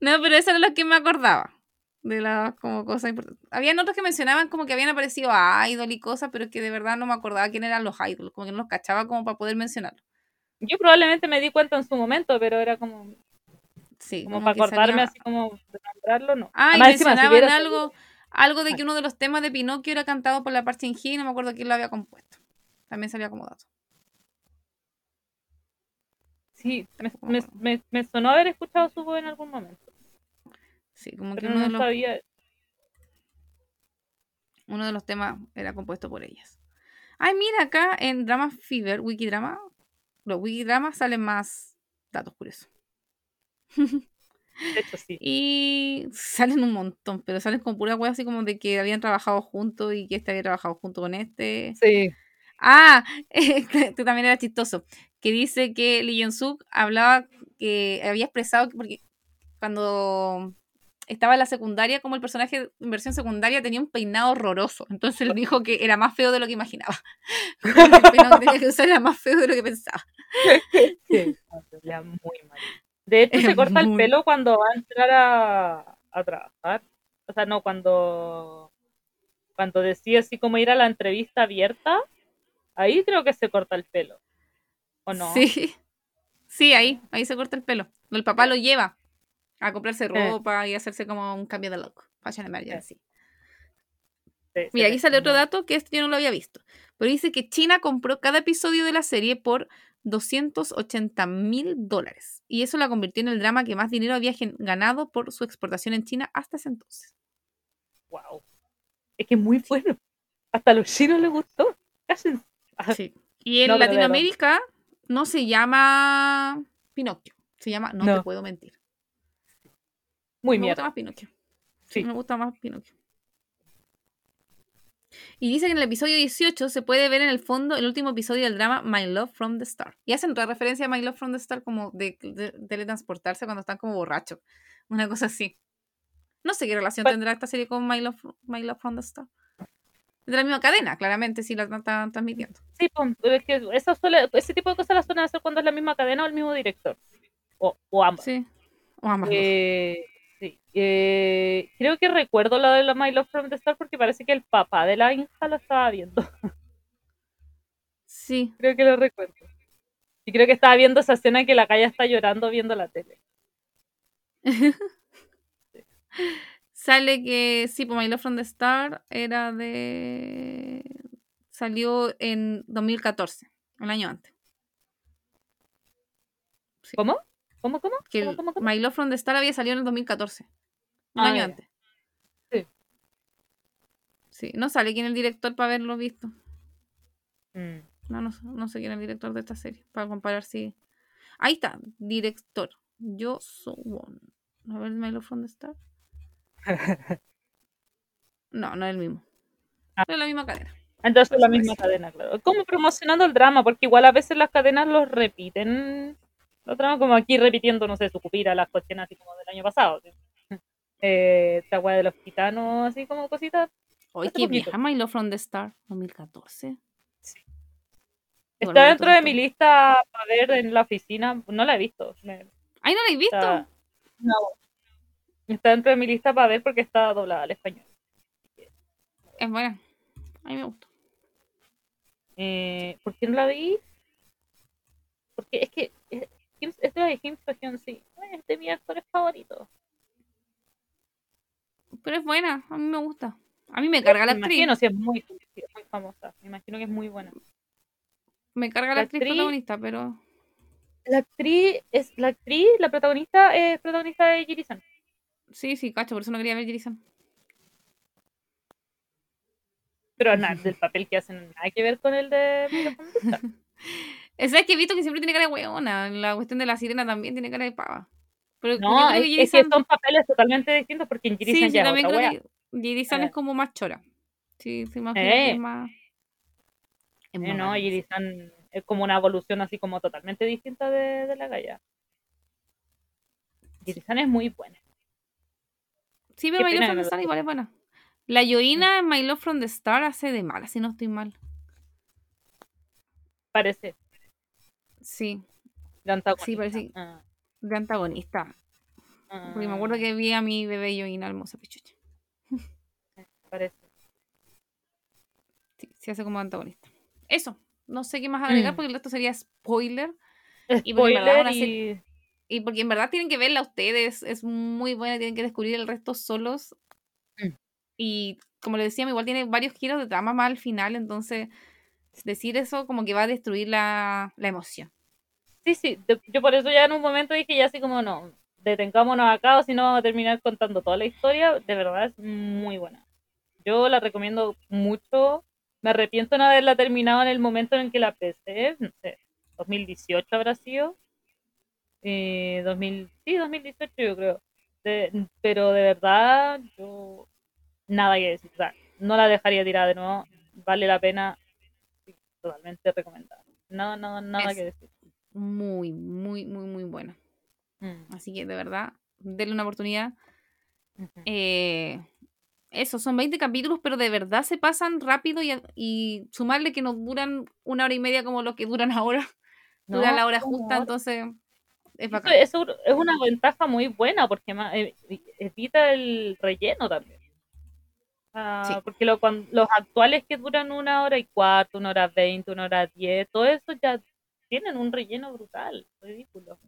no, pero eso era lo que me acordaba. De las como cosas importantes. Habían otros que mencionaban como que habían aparecido a Idol y cosas, pero que de verdad no me acordaba quién eran los Idols, como que no los cachaba como para poder mencionarlo. Yo probablemente me di cuenta en su momento, pero era como, Sí, como como para acordarme salía- así como de nombrarlo, no. Ah, y Además, encima, si mencionaban algo, algo de que uno de los temas de Pinocchio era cantado por la y no me acuerdo quién lo había compuesto. También salía como dato. Sí, me, me, me, me sonó haber escuchado su voz en algún momento, Sí, como que uno de, los, sabía. uno de los temas era compuesto por ellas. Ay, mira acá en Drama Fever, Wikidrama, los Wikidrama salen más datos curiosos. De hecho, sí. Y salen un montón, pero salen con pura wea así como de que habían trabajado juntos y que este había trabajado junto con este. Sí. Ah, que también era chistoso. Que dice que Lee Jong-suk hablaba que había expresado que porque cuando estaba en la secundaria, como el personaje en versión secundaria tenía un peinado horroroso. Entonces él dijo que era más feo de lo que imaginaba. El peinado que tenía que usar era más feo de lo que pensaba. Sí, muy mal. De hecho, se corta el pelo cuando va a entrar a, a trabajar. O sea, no, cuando, cuando decide así como ir a la entrevista abierta, ahí creo que se corta el pelo. ¿O no? Sí. Sí, ahí, ahí se corta el pelo. El papá lo lleva a comprarse ropa y hacerse como un cambio de look. Fashion emergency. Sí, Mira, aquí sale otro dato que este yo no lo había visto. Pero dice que China compró cada episodio de la serie por 280 mil dólares. Y eso la convirtió en el drama que más dinero había ganado por su exportación en China hasta ese entonces. Wow. Es que es muy bueno. Hasta a los chinos les gustó. Ah, Sí. Y en No. Latinoamérica no se llama Pinocchio. Se llama No, te puedo mentir. Muy me gusta mierda. más Pinocchio. Sí. Me gusta más Pinocchio. Y dice que en el episodio 18 se puede ver en el fondo el último episodio del drama My Love from the Star. Y hacen otra referencia a My Love from the Star como de, de- teletransportarse cuando están como borrachos. Una cosa así. No sé qué relación tendrá esta serie con My Love, My Love from the Star. De la misma cadena, claramente, si la están- transmitiendo. Sí, es que eso suele, ese tipo de cosas las suelen hacer cuando es la misma cadena o el mismo director. O, o ambas. Sí. O ambas. Eh, Sí. Eh, creo que recuerdo lo de la My Love from the Start porque parece que el papá de la hija lo estaba viendo. Sí. creo que lo recuerdo. Y creo que estaba viendo esa escena en que la calle está llorando viendo la tele. Sale que sí, pues My Love from the Star era de. Salió en 2014, el año antes. Sí. ¿Cómo? ¿Cómo, cómo? Que ¿Cómo, el cómo, cómo? My Love from the Star había salido en el 2014. Un Ah, año antes. Sí. Sí, no sale quién es el director para haberlo visto. Mm. No, no, sé- no sé quién es el director de esta serie. Para comparar si. Ahí está, director. Yo soy. A ver, My Love from the Star. No, no es el mismo. Ah. No es la misma cadena. Entonces Por la misma cadena, claro. Como promocionando el drama, porque igual a veces las cadenas los repiten. Los dramas como aquí repitiendo, no sé, su cupira, las cuestiones así como del año pasado. ¿sí? Eh, esta weá de los gitanos, así como cositas. Hoy poquito. vieja My Love from the Star. 2014. Igual Está dentro de mi lista para ver en la oficina. No la he visto. Ay, ¿no la he visto? Está, no. Está dentro de mi lista para ver porque está doblada al español. Es buena. A mí me gustó. Eh, ¿Por qué no la vi? Porque es que eh, Kim- es de Kim So-hyun, sí. Es de mis actores favoritos. Pero es buena. A mí me gusta. A mí me carga la Me actriz. imagino, sí, es muy, famosa. Me imagino que es muy buena. Me carga la, La actriz, actriz- protagonista, pero. La actriz, es la actriz, la protagonista es protagonista de Jiri-san. Sí, sí, cacho, por eso no quería ver Jirisan. Pero nada, del papel que hacen nada que ver con el de. Esa es que he visto que siempre tiene cara de hueona. La cuestión de la sirena también tiene cara de pava. Pero No, es, que es que son papeles totalmente distintos porque en Jiri-san sí, ya también creo wea. que Jiri-san es como más chora. Sí, sí, que Eh. es más. es Eh, más no. Jiri-san es como una evolución así como totalmente distinta de, de la galla. Jiri-san es muy buena. Sí, pero My Love from the Star igual es buena. La Yoina en My Love from the Star hace de mala, si no estoy mal. Parece. Sí, De antagonista. Sí, parece- Ah, de antagonista. Porque me acuerdo ah, que vi a mi bebé Yoina hermosa pichucha. Parece. Sí, se hace como antagonista. Eso. No sé qué más agregar Mm. porque el resto sería spoiler. Y porque verdad Spoiler y... Y porque en verdad tienen que verla ustedes. Es muy buena, tienen que descubrir el resto solos. Mm. Y como les decía, igual tiene varios giros de trama más al final. Entonces, decir eso como que va a destruir la, la emoción. Sí, sí, yo por eso ya en un momento dije ya así como no, detengámonos acá o si no vamos a terminar contando toda la historia, de verdad es muy buena. Yo la recomiendo mucho, me arrepiento de no haberla terminado en el momento en que la empecé, no sé, 2018 habrá sido, eh, 2000, sí, 2018 yo creo, De- pero de verdad yo nada que decir, o sea, no la dejaría tirada de nuevo, vale la pena, sí, totalmente recomendada, nada, nada, nada Es- que decir. Muy, muy, muy, muy buena. Mm. Así que de verdad, denle una oportunidad. Ujú. Eh, eso, son 20 capítulos, pero de verdad se pasan rápido y, y sumarle que no duran una hora y media como lo que duran ahora. Dura No, la hora justa, ahora. entonces es Eso, bacán. eso es una ventaja muy buena porque eh, evita el relleno también. Ah, Sí. Porque lo- cuan- los actuales que duran una hora y cuarto, una hora veinte, una hora diez, todo eso ya tienen un relleno brutal, ridículo.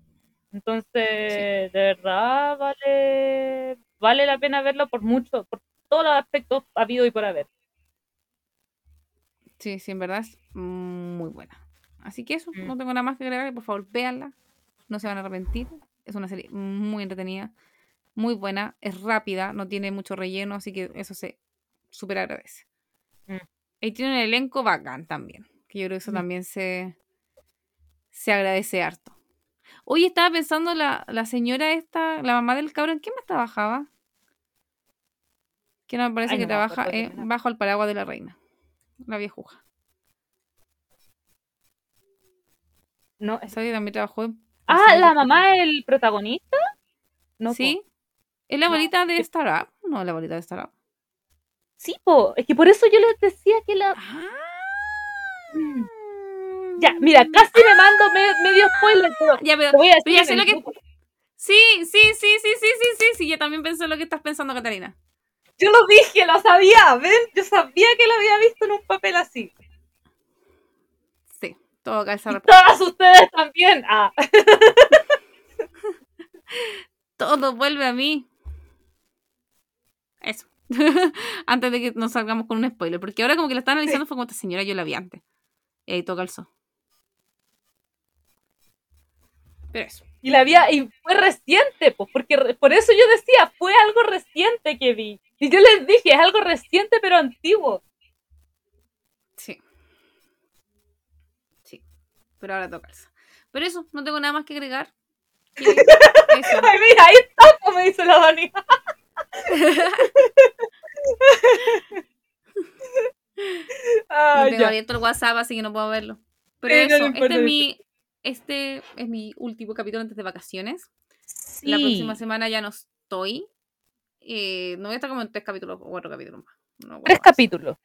Entonces, de verdad vale, vale la pena verlo por mucho, por todos los aspectos habido y por haber. Sí, sí, en verdad es muy buena. Así que eso, Mm. no tengo nada más que agregar. Por favor, véanla. No se van a arrepentir. Es una serie muy entretenida, muy buena, es rápida, no tiene mucho relleno, así que eso se súper agradece. Mm. Y tiene un elenco bacán también, que yo creo que eso Mm. también se, se agradece harto. Hoy estaba pensando la, la señora esta, la mamá del cabrón, ¿en qué más trabajaba? Que no me parece Ay, que no trabaja eh, bajo el paraguas de la reina, la viejuja. No, es- Esa que también trabajó en... Ah, la de mamá del protagonista. No, po. ¿Sí? ¿Es la No, abuelita de que- Startup? No, la abuelita de Startup. Sí, po. Es que por eso yo les decía que la. Ah. Ya, mira, casi me mando me- medio spoiler, pero Ya, pero, te voy a decir ya sé lo que. Sí, sí, sí, sí, sí, sí, sí, sí. Yo también pensé lo que estás pensando, Catalina. Yo lo dije, lo sabía, ¿ven? Yo sabía que lo había visto en un papel así. Sí, todo calza Y todas ustedes también. Ah. Todo vuelve a mí. Eso. antes de que nos salgamos con un spoiler. Porque ahora como que la están analizando fue como esta señora yo la vi antes. Y ahí todo calzó. Pero eso. Y la había, y fue reciente, pues, porque re- por eso yo decía, fue algo reciente que vi. Y yo les dije, es algo reciente pero antiguo. Sí. Sí. Pero ahora todo calza. Pero eso, no tengo nada más que agregar. Eso. Ay, mira, ahí está, como dice la Dani. No Ay, tengo abierto el WhatsApp, así que no puedo verlo. Pero Sí, no eso, importa este es eso. mi. Este es mi último capítulo antes de vacaciones. La próxima semana ya no estoy. Eh, no voy a estar como en tres capítulos o cuatro capítulos más. No, Tres capítulos.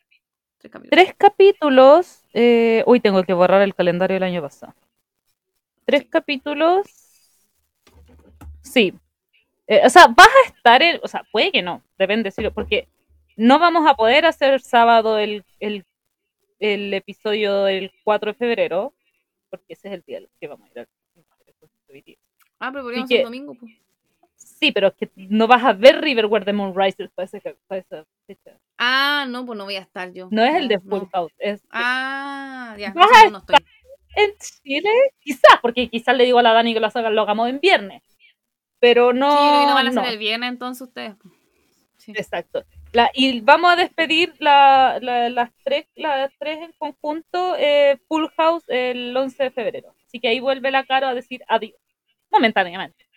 Tres capítulos. Tres capítulos. Eh, uy, tengo que borrar el calendario del año pasado. Tres capítulos. Sí. Eh, o sea, vas a estar en. O sea, puede que no. Depende, sí, porque no vamos a poder hacer sábado el, el, el episodio del 4 de febrero. Porque ese es el día el que vamos a ir al. Ah, pero podríamos que- hacer domingo. pues. Sí, pero es que no vas a ver Riverware de Moonrisers para, para esa fecha. Ah, no, pues no voy a estar yo. No es el de no. Full House, es Ah, ya. Vas a no, no estoy. en Chile, quizás, porque quizás le digo a la Dani que lo, haga- lo hagamos en viernes. Pero no. sí, no van a no. hacer el viernes entonces ustedes. pues. Sí. Exacto. La, y vamos a despedir la- la- las, tres, las tres en conjunto, eh, Full House, el 11 de febrero. Así que ahí vuelve la cara a decir adiós. Momentáneamente.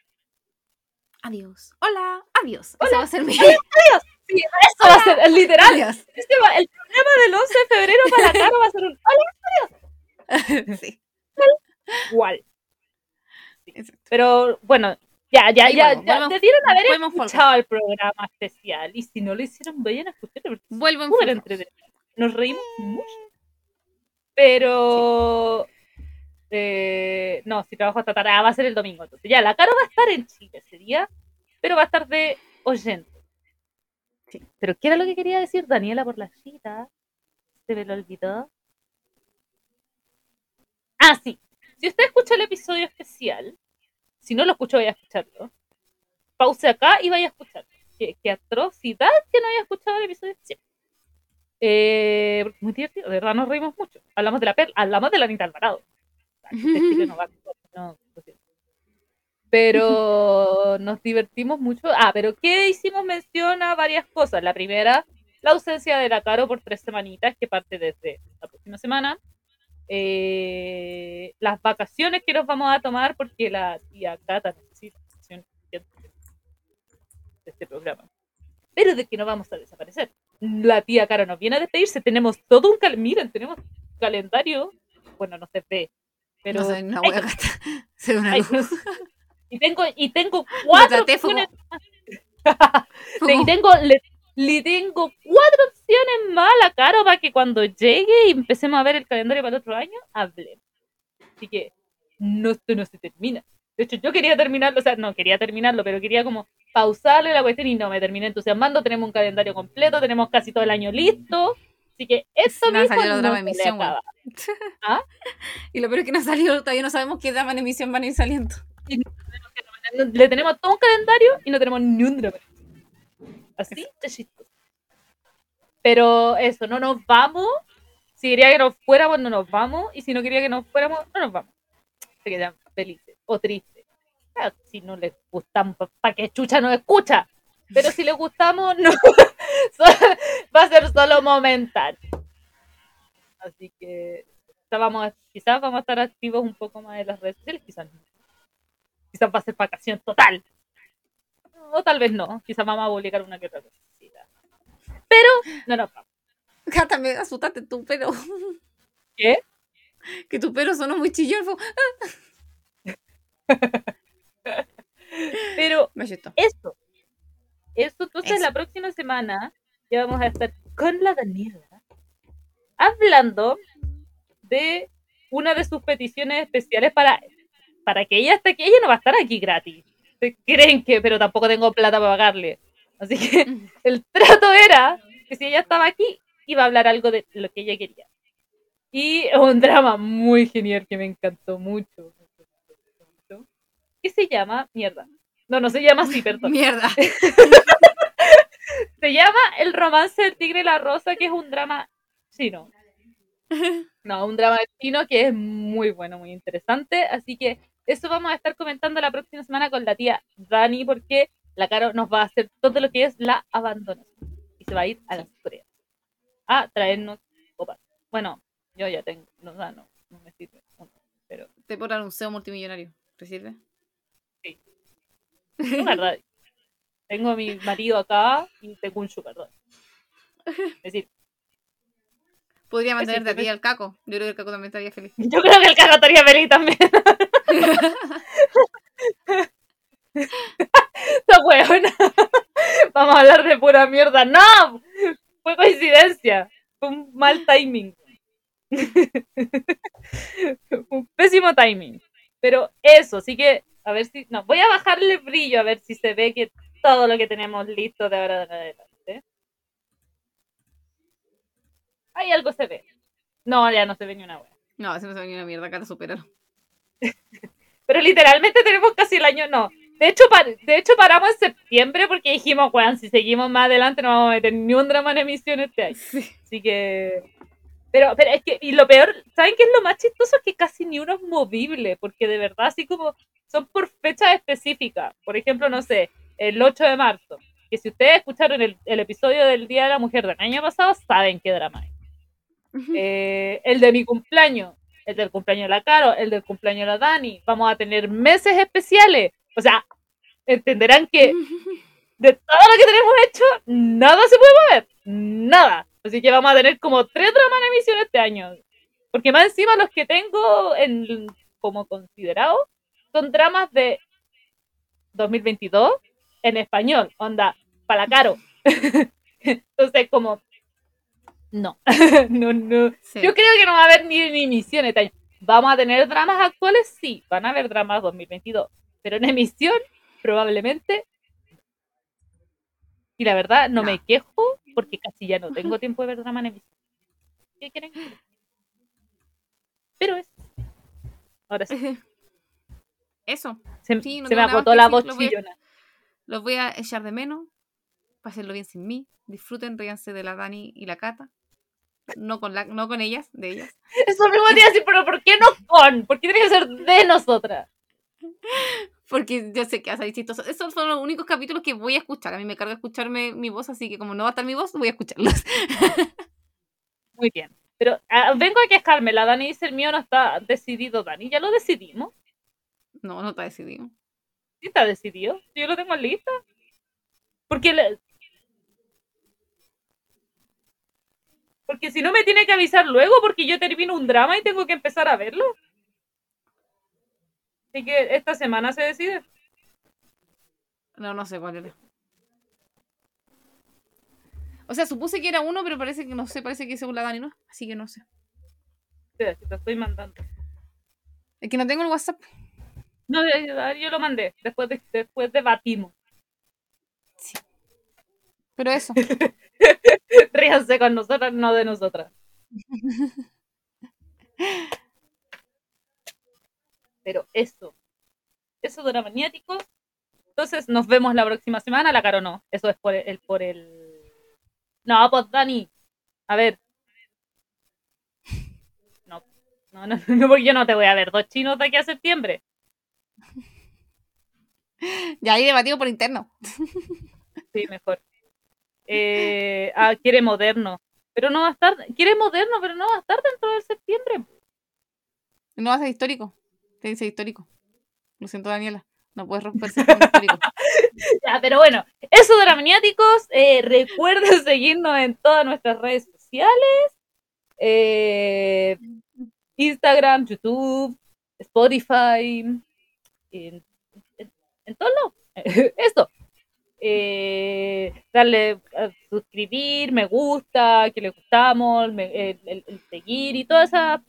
Adiós. Hola, adiós. Ese Hola, va a ser mi. Sí, eso va a ser, literal. Adiós. Este va- el programa del 11 de febrero para la cara va a ser un sí. igual. Pero bueno, ya, ya, Ahí ya, vuelvo, ya vuelvo- debieron haber escuchado el programa especial. Y si no lo hicieron, vayan a escucharlo Vuelvo en entretenido. Nos reímos mucho. Pero. eh, no, si trabajo hasta tarde, ah, va a ser el domingo. Entonces, ya, la cara va a estar en Chile ese día, pero va a estar de oyente. Sí. Pero, ¿qué era lo que quería decir Daniela por la cita? Se me lo olvidó. Ah, sí. Si usted escucha el episodio especial, si no lo escuchó, vaya a escucharlo. Pause acá y vaya a escucharlo. Qué, qué atrocidad que no haya escuchado el episodio especial. Eh, porque es muy divertido, de verdad nos reímos mucho. Hablamos de la perla, hablamos de la Anita Alvarado. No. Pero nos divertimos mucho. Ah, pero ¿qué hicimos mención a varias cosas? La primera, la ausencia de la Caro por tres semanitas, que parte desde la próxima semana. Eh, las vacaciones que nos vamos a tomar porque la tía Cata necesita vacaciones de este programa. Pero de que no vamos a desaparecer. La tía Caro nos viene a despedirse. Tenemos todo un cal miren, tenemos calendario. Bueno, no se ve. Pero no una ay, luz. y tengo, y tengo cuatro traté, fue opciones. y tengo, le, le tengo cuatro opciones más a la Caro para que cuando llegue y empecemos a ver el calendario para el otro año, hablemos. Así que no, esto no se termina. De hecho, yo quería terminarlo, o sea, no quería terminarlo, pero quería como pausarle la cuestión y no, me terminé entusiasmando. Tenemos un calendario completo, tenemos casi todo el año listo. Así que esto No, mismo salió la no le emisión, acaba. Y lo peor es que no salió, todavía no sabemos qué drama en emisión van a ir saliendo. No- Le tenemos todo un calendario y no tenemos ni un drama. Así. Pero eso, no nos vamos. Si quería que nos fuéramos, no nos vamos. Y si no quería que nos fuéramos, no nos vamos. Se quedan felices o tristes. Ah, si no les gustamos, ¿para qué chucha nos escucha? Pero si les gustamos, no. Va a ser solo momentáneo. Así que quizás vamos, a, quizás vamos a estar activos un poco más en las redes sociales, quizás no. Quizás va a ser vacación total. O tal vez no. Quizás vamos a publicar una que otra cosita. Pero no nos vamos. Cata, me asustaste tú, pero. ¿Qué? Que tu pero sonó muy chillón. Pero Me asustó. eso. Eso, entonces Eso. la próxima semana ya vamos a estar con la Daniela hablando de una de sus peticiones especiales para, para que ella esté aquí. Ella no va a estar aquí gratis. creen que, pero tampoco tengo plata para pagarle. Así que el trato era que si ella estaba aquí, iba a hablar algo de lo que ella quería. Y un drama muy genial que me encantó mucho. ¿Qué se llama? Mierda. No, no se llama así, perdón. Mierda. Se llama El romance del tigre y la rosa, que es un drama chino. No, un drama chino que es muy bueno, muy interesante. Así que eso vamos a estar comentando la próxima semana con la tía Dani, porque la Caro nos va a hacer todo lo que es la abandonación. Y se va a ir a las Coreas a traernos copas. Bueno, yo ya tengo, no, no, no me sirve. Pero... Te por un CEO multimillonario. ¿Te sirve? Sí. Es verdad. tengo a mi marido acá y tengo un sugar Es decir, Podría mantenerte a ti al caco. Yo creo que el caco también estaría feliz. Yo creo que el caco estaría feliz también. Esta huevona. Vamos a hablar de pura mierda. ¡No! Fue coincidencia. Fue un mal timing. un pésimo timing. Pero eso, así que a ver si. No, voy a bajarle el brillo a ver si se ve que todo lo que tenemos listo de ahora en adelante. Ahí algo se ve. No, ya no se ve ni una wea. No, ese no se ve ni una mierda, acá te superaron. Pero literalmente tenemos casi el año, no. De hecho, de hecho, paramos en septiembre porque dijimos, weón, si seguimos más adelante no vamos a meter ni un drama en emisión este año. Así que. Pero, pero es que, y lo peor, ¿saben qué es lo más chistoso? Es que casi ni uno es movible, porque de verdad, así como son por fecha específica. Por ejemplo, no sé, el 8 de marzo. Que si ustedes escucharon el, episodio del Día de la Mujer del año pasado, saben qué drama es. Eh, el de mi cumpleaños, el del cumpleaños de la Caro, el del cumpleaños de la Dani. Vamos a tener meses especiales. O sea, entenderán que de todo lo que tenemos hecho, nada se puede mover. Nada. Así que vamos a tener como tres dramas en emisión este año. Porque más encima los que tengo en, como considerado son dramas de 2022 en español. Onda, para caro. Entonces, como, no, no, no. Yo creo que no va a haber ni, ni emisión este año. ¿Vamos a tener dramas actuales? Sí, van a haber dramas 2022. Pero en emisión, probablemente. Y la verdad, no, me quejo porque casi ya no tengo tiempo de ver drama en emisión. ¿Qué quieren? Pero es. Ahora sí. Eso. Se, me agotó la voz los voy a echar de menos. Pásenlo bien sin mí. Disfruten, ríanse de la Dani y la Cata. No con, la, no con ellas, de ellas. Eso mismo te iba a decir, pero ¿por qué no con? ¿Por qué tiene que ser de nosotras? Porque yo sé que a chistoso. Esos son los únicos capítulos que voy a escuchar. A mí me carga escucharme mi voz, así que como no va a estar mi voz, voy a escucharlos. Muy bien. Pero ah, vengo a quejarme. La Dani dice el mío no está decidido, Dani. ¿Ya lo decidimos? No, no está decidido. ¿Sí está decidido? Yo lo tengo en lista. Porque Porque si no me tiene que avisar luego porque yo termino un drama y tengo que empezar a verlo. Así que esta semana se decide. No, no sé cuál era. O sea, supuse que era uno, pero parece que no sé, parece que es según la Dani, ¿no? Así que no sé. te estoy mandando. Es que no tengo el WhatsApp. No, yo lo mandé. Después, de, después debatimos. Sí. Pero eso. Ríanse con nosotras, no de nosotras. Pero eso. Eso de maniáticos. Entonces nos vemos la próxima semana. La caro no. Eso es por el, por el. No, pues Dani. A ver. No. No, no, no, porque yo no te voy a ver dos chinos de aquí a septiembre. Ya ahí debatido por interno. Sí, mejor. Eh, ah, quiere moderno. Pero no va a estar. Quiere moderno, pero no va a estar dentro de septiembre. No va a ser histórico. Te dice histórico. Lo siento, Daniela. No puedes romperse con histórico. ya, pero bueno, eso de los maniáticos. Eh, recuerden seguirnos en todas nuestras redes sociales. Eh, Instagram, YouTube, Spotify, en, en, todos lados. Esto eh, darle a suscribir, me gusta, que le gustamos, el, seguir y todas esas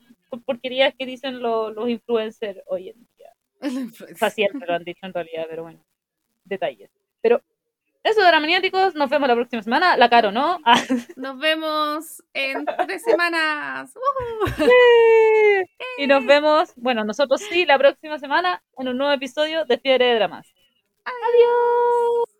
porquerías que dicen lo, los influencers hoy en día. Facial, lo han dicho en realidad, pero bueno, detalles. Pero eso era maniáticos, nos vemos la próxima semana, la caro, ¿no? Nos vemos en tres semanas. Y nos vemos, bueno, nosotros sí, la próxima semana en un nuevo episodio de Fiebre de Dramas. Adiós.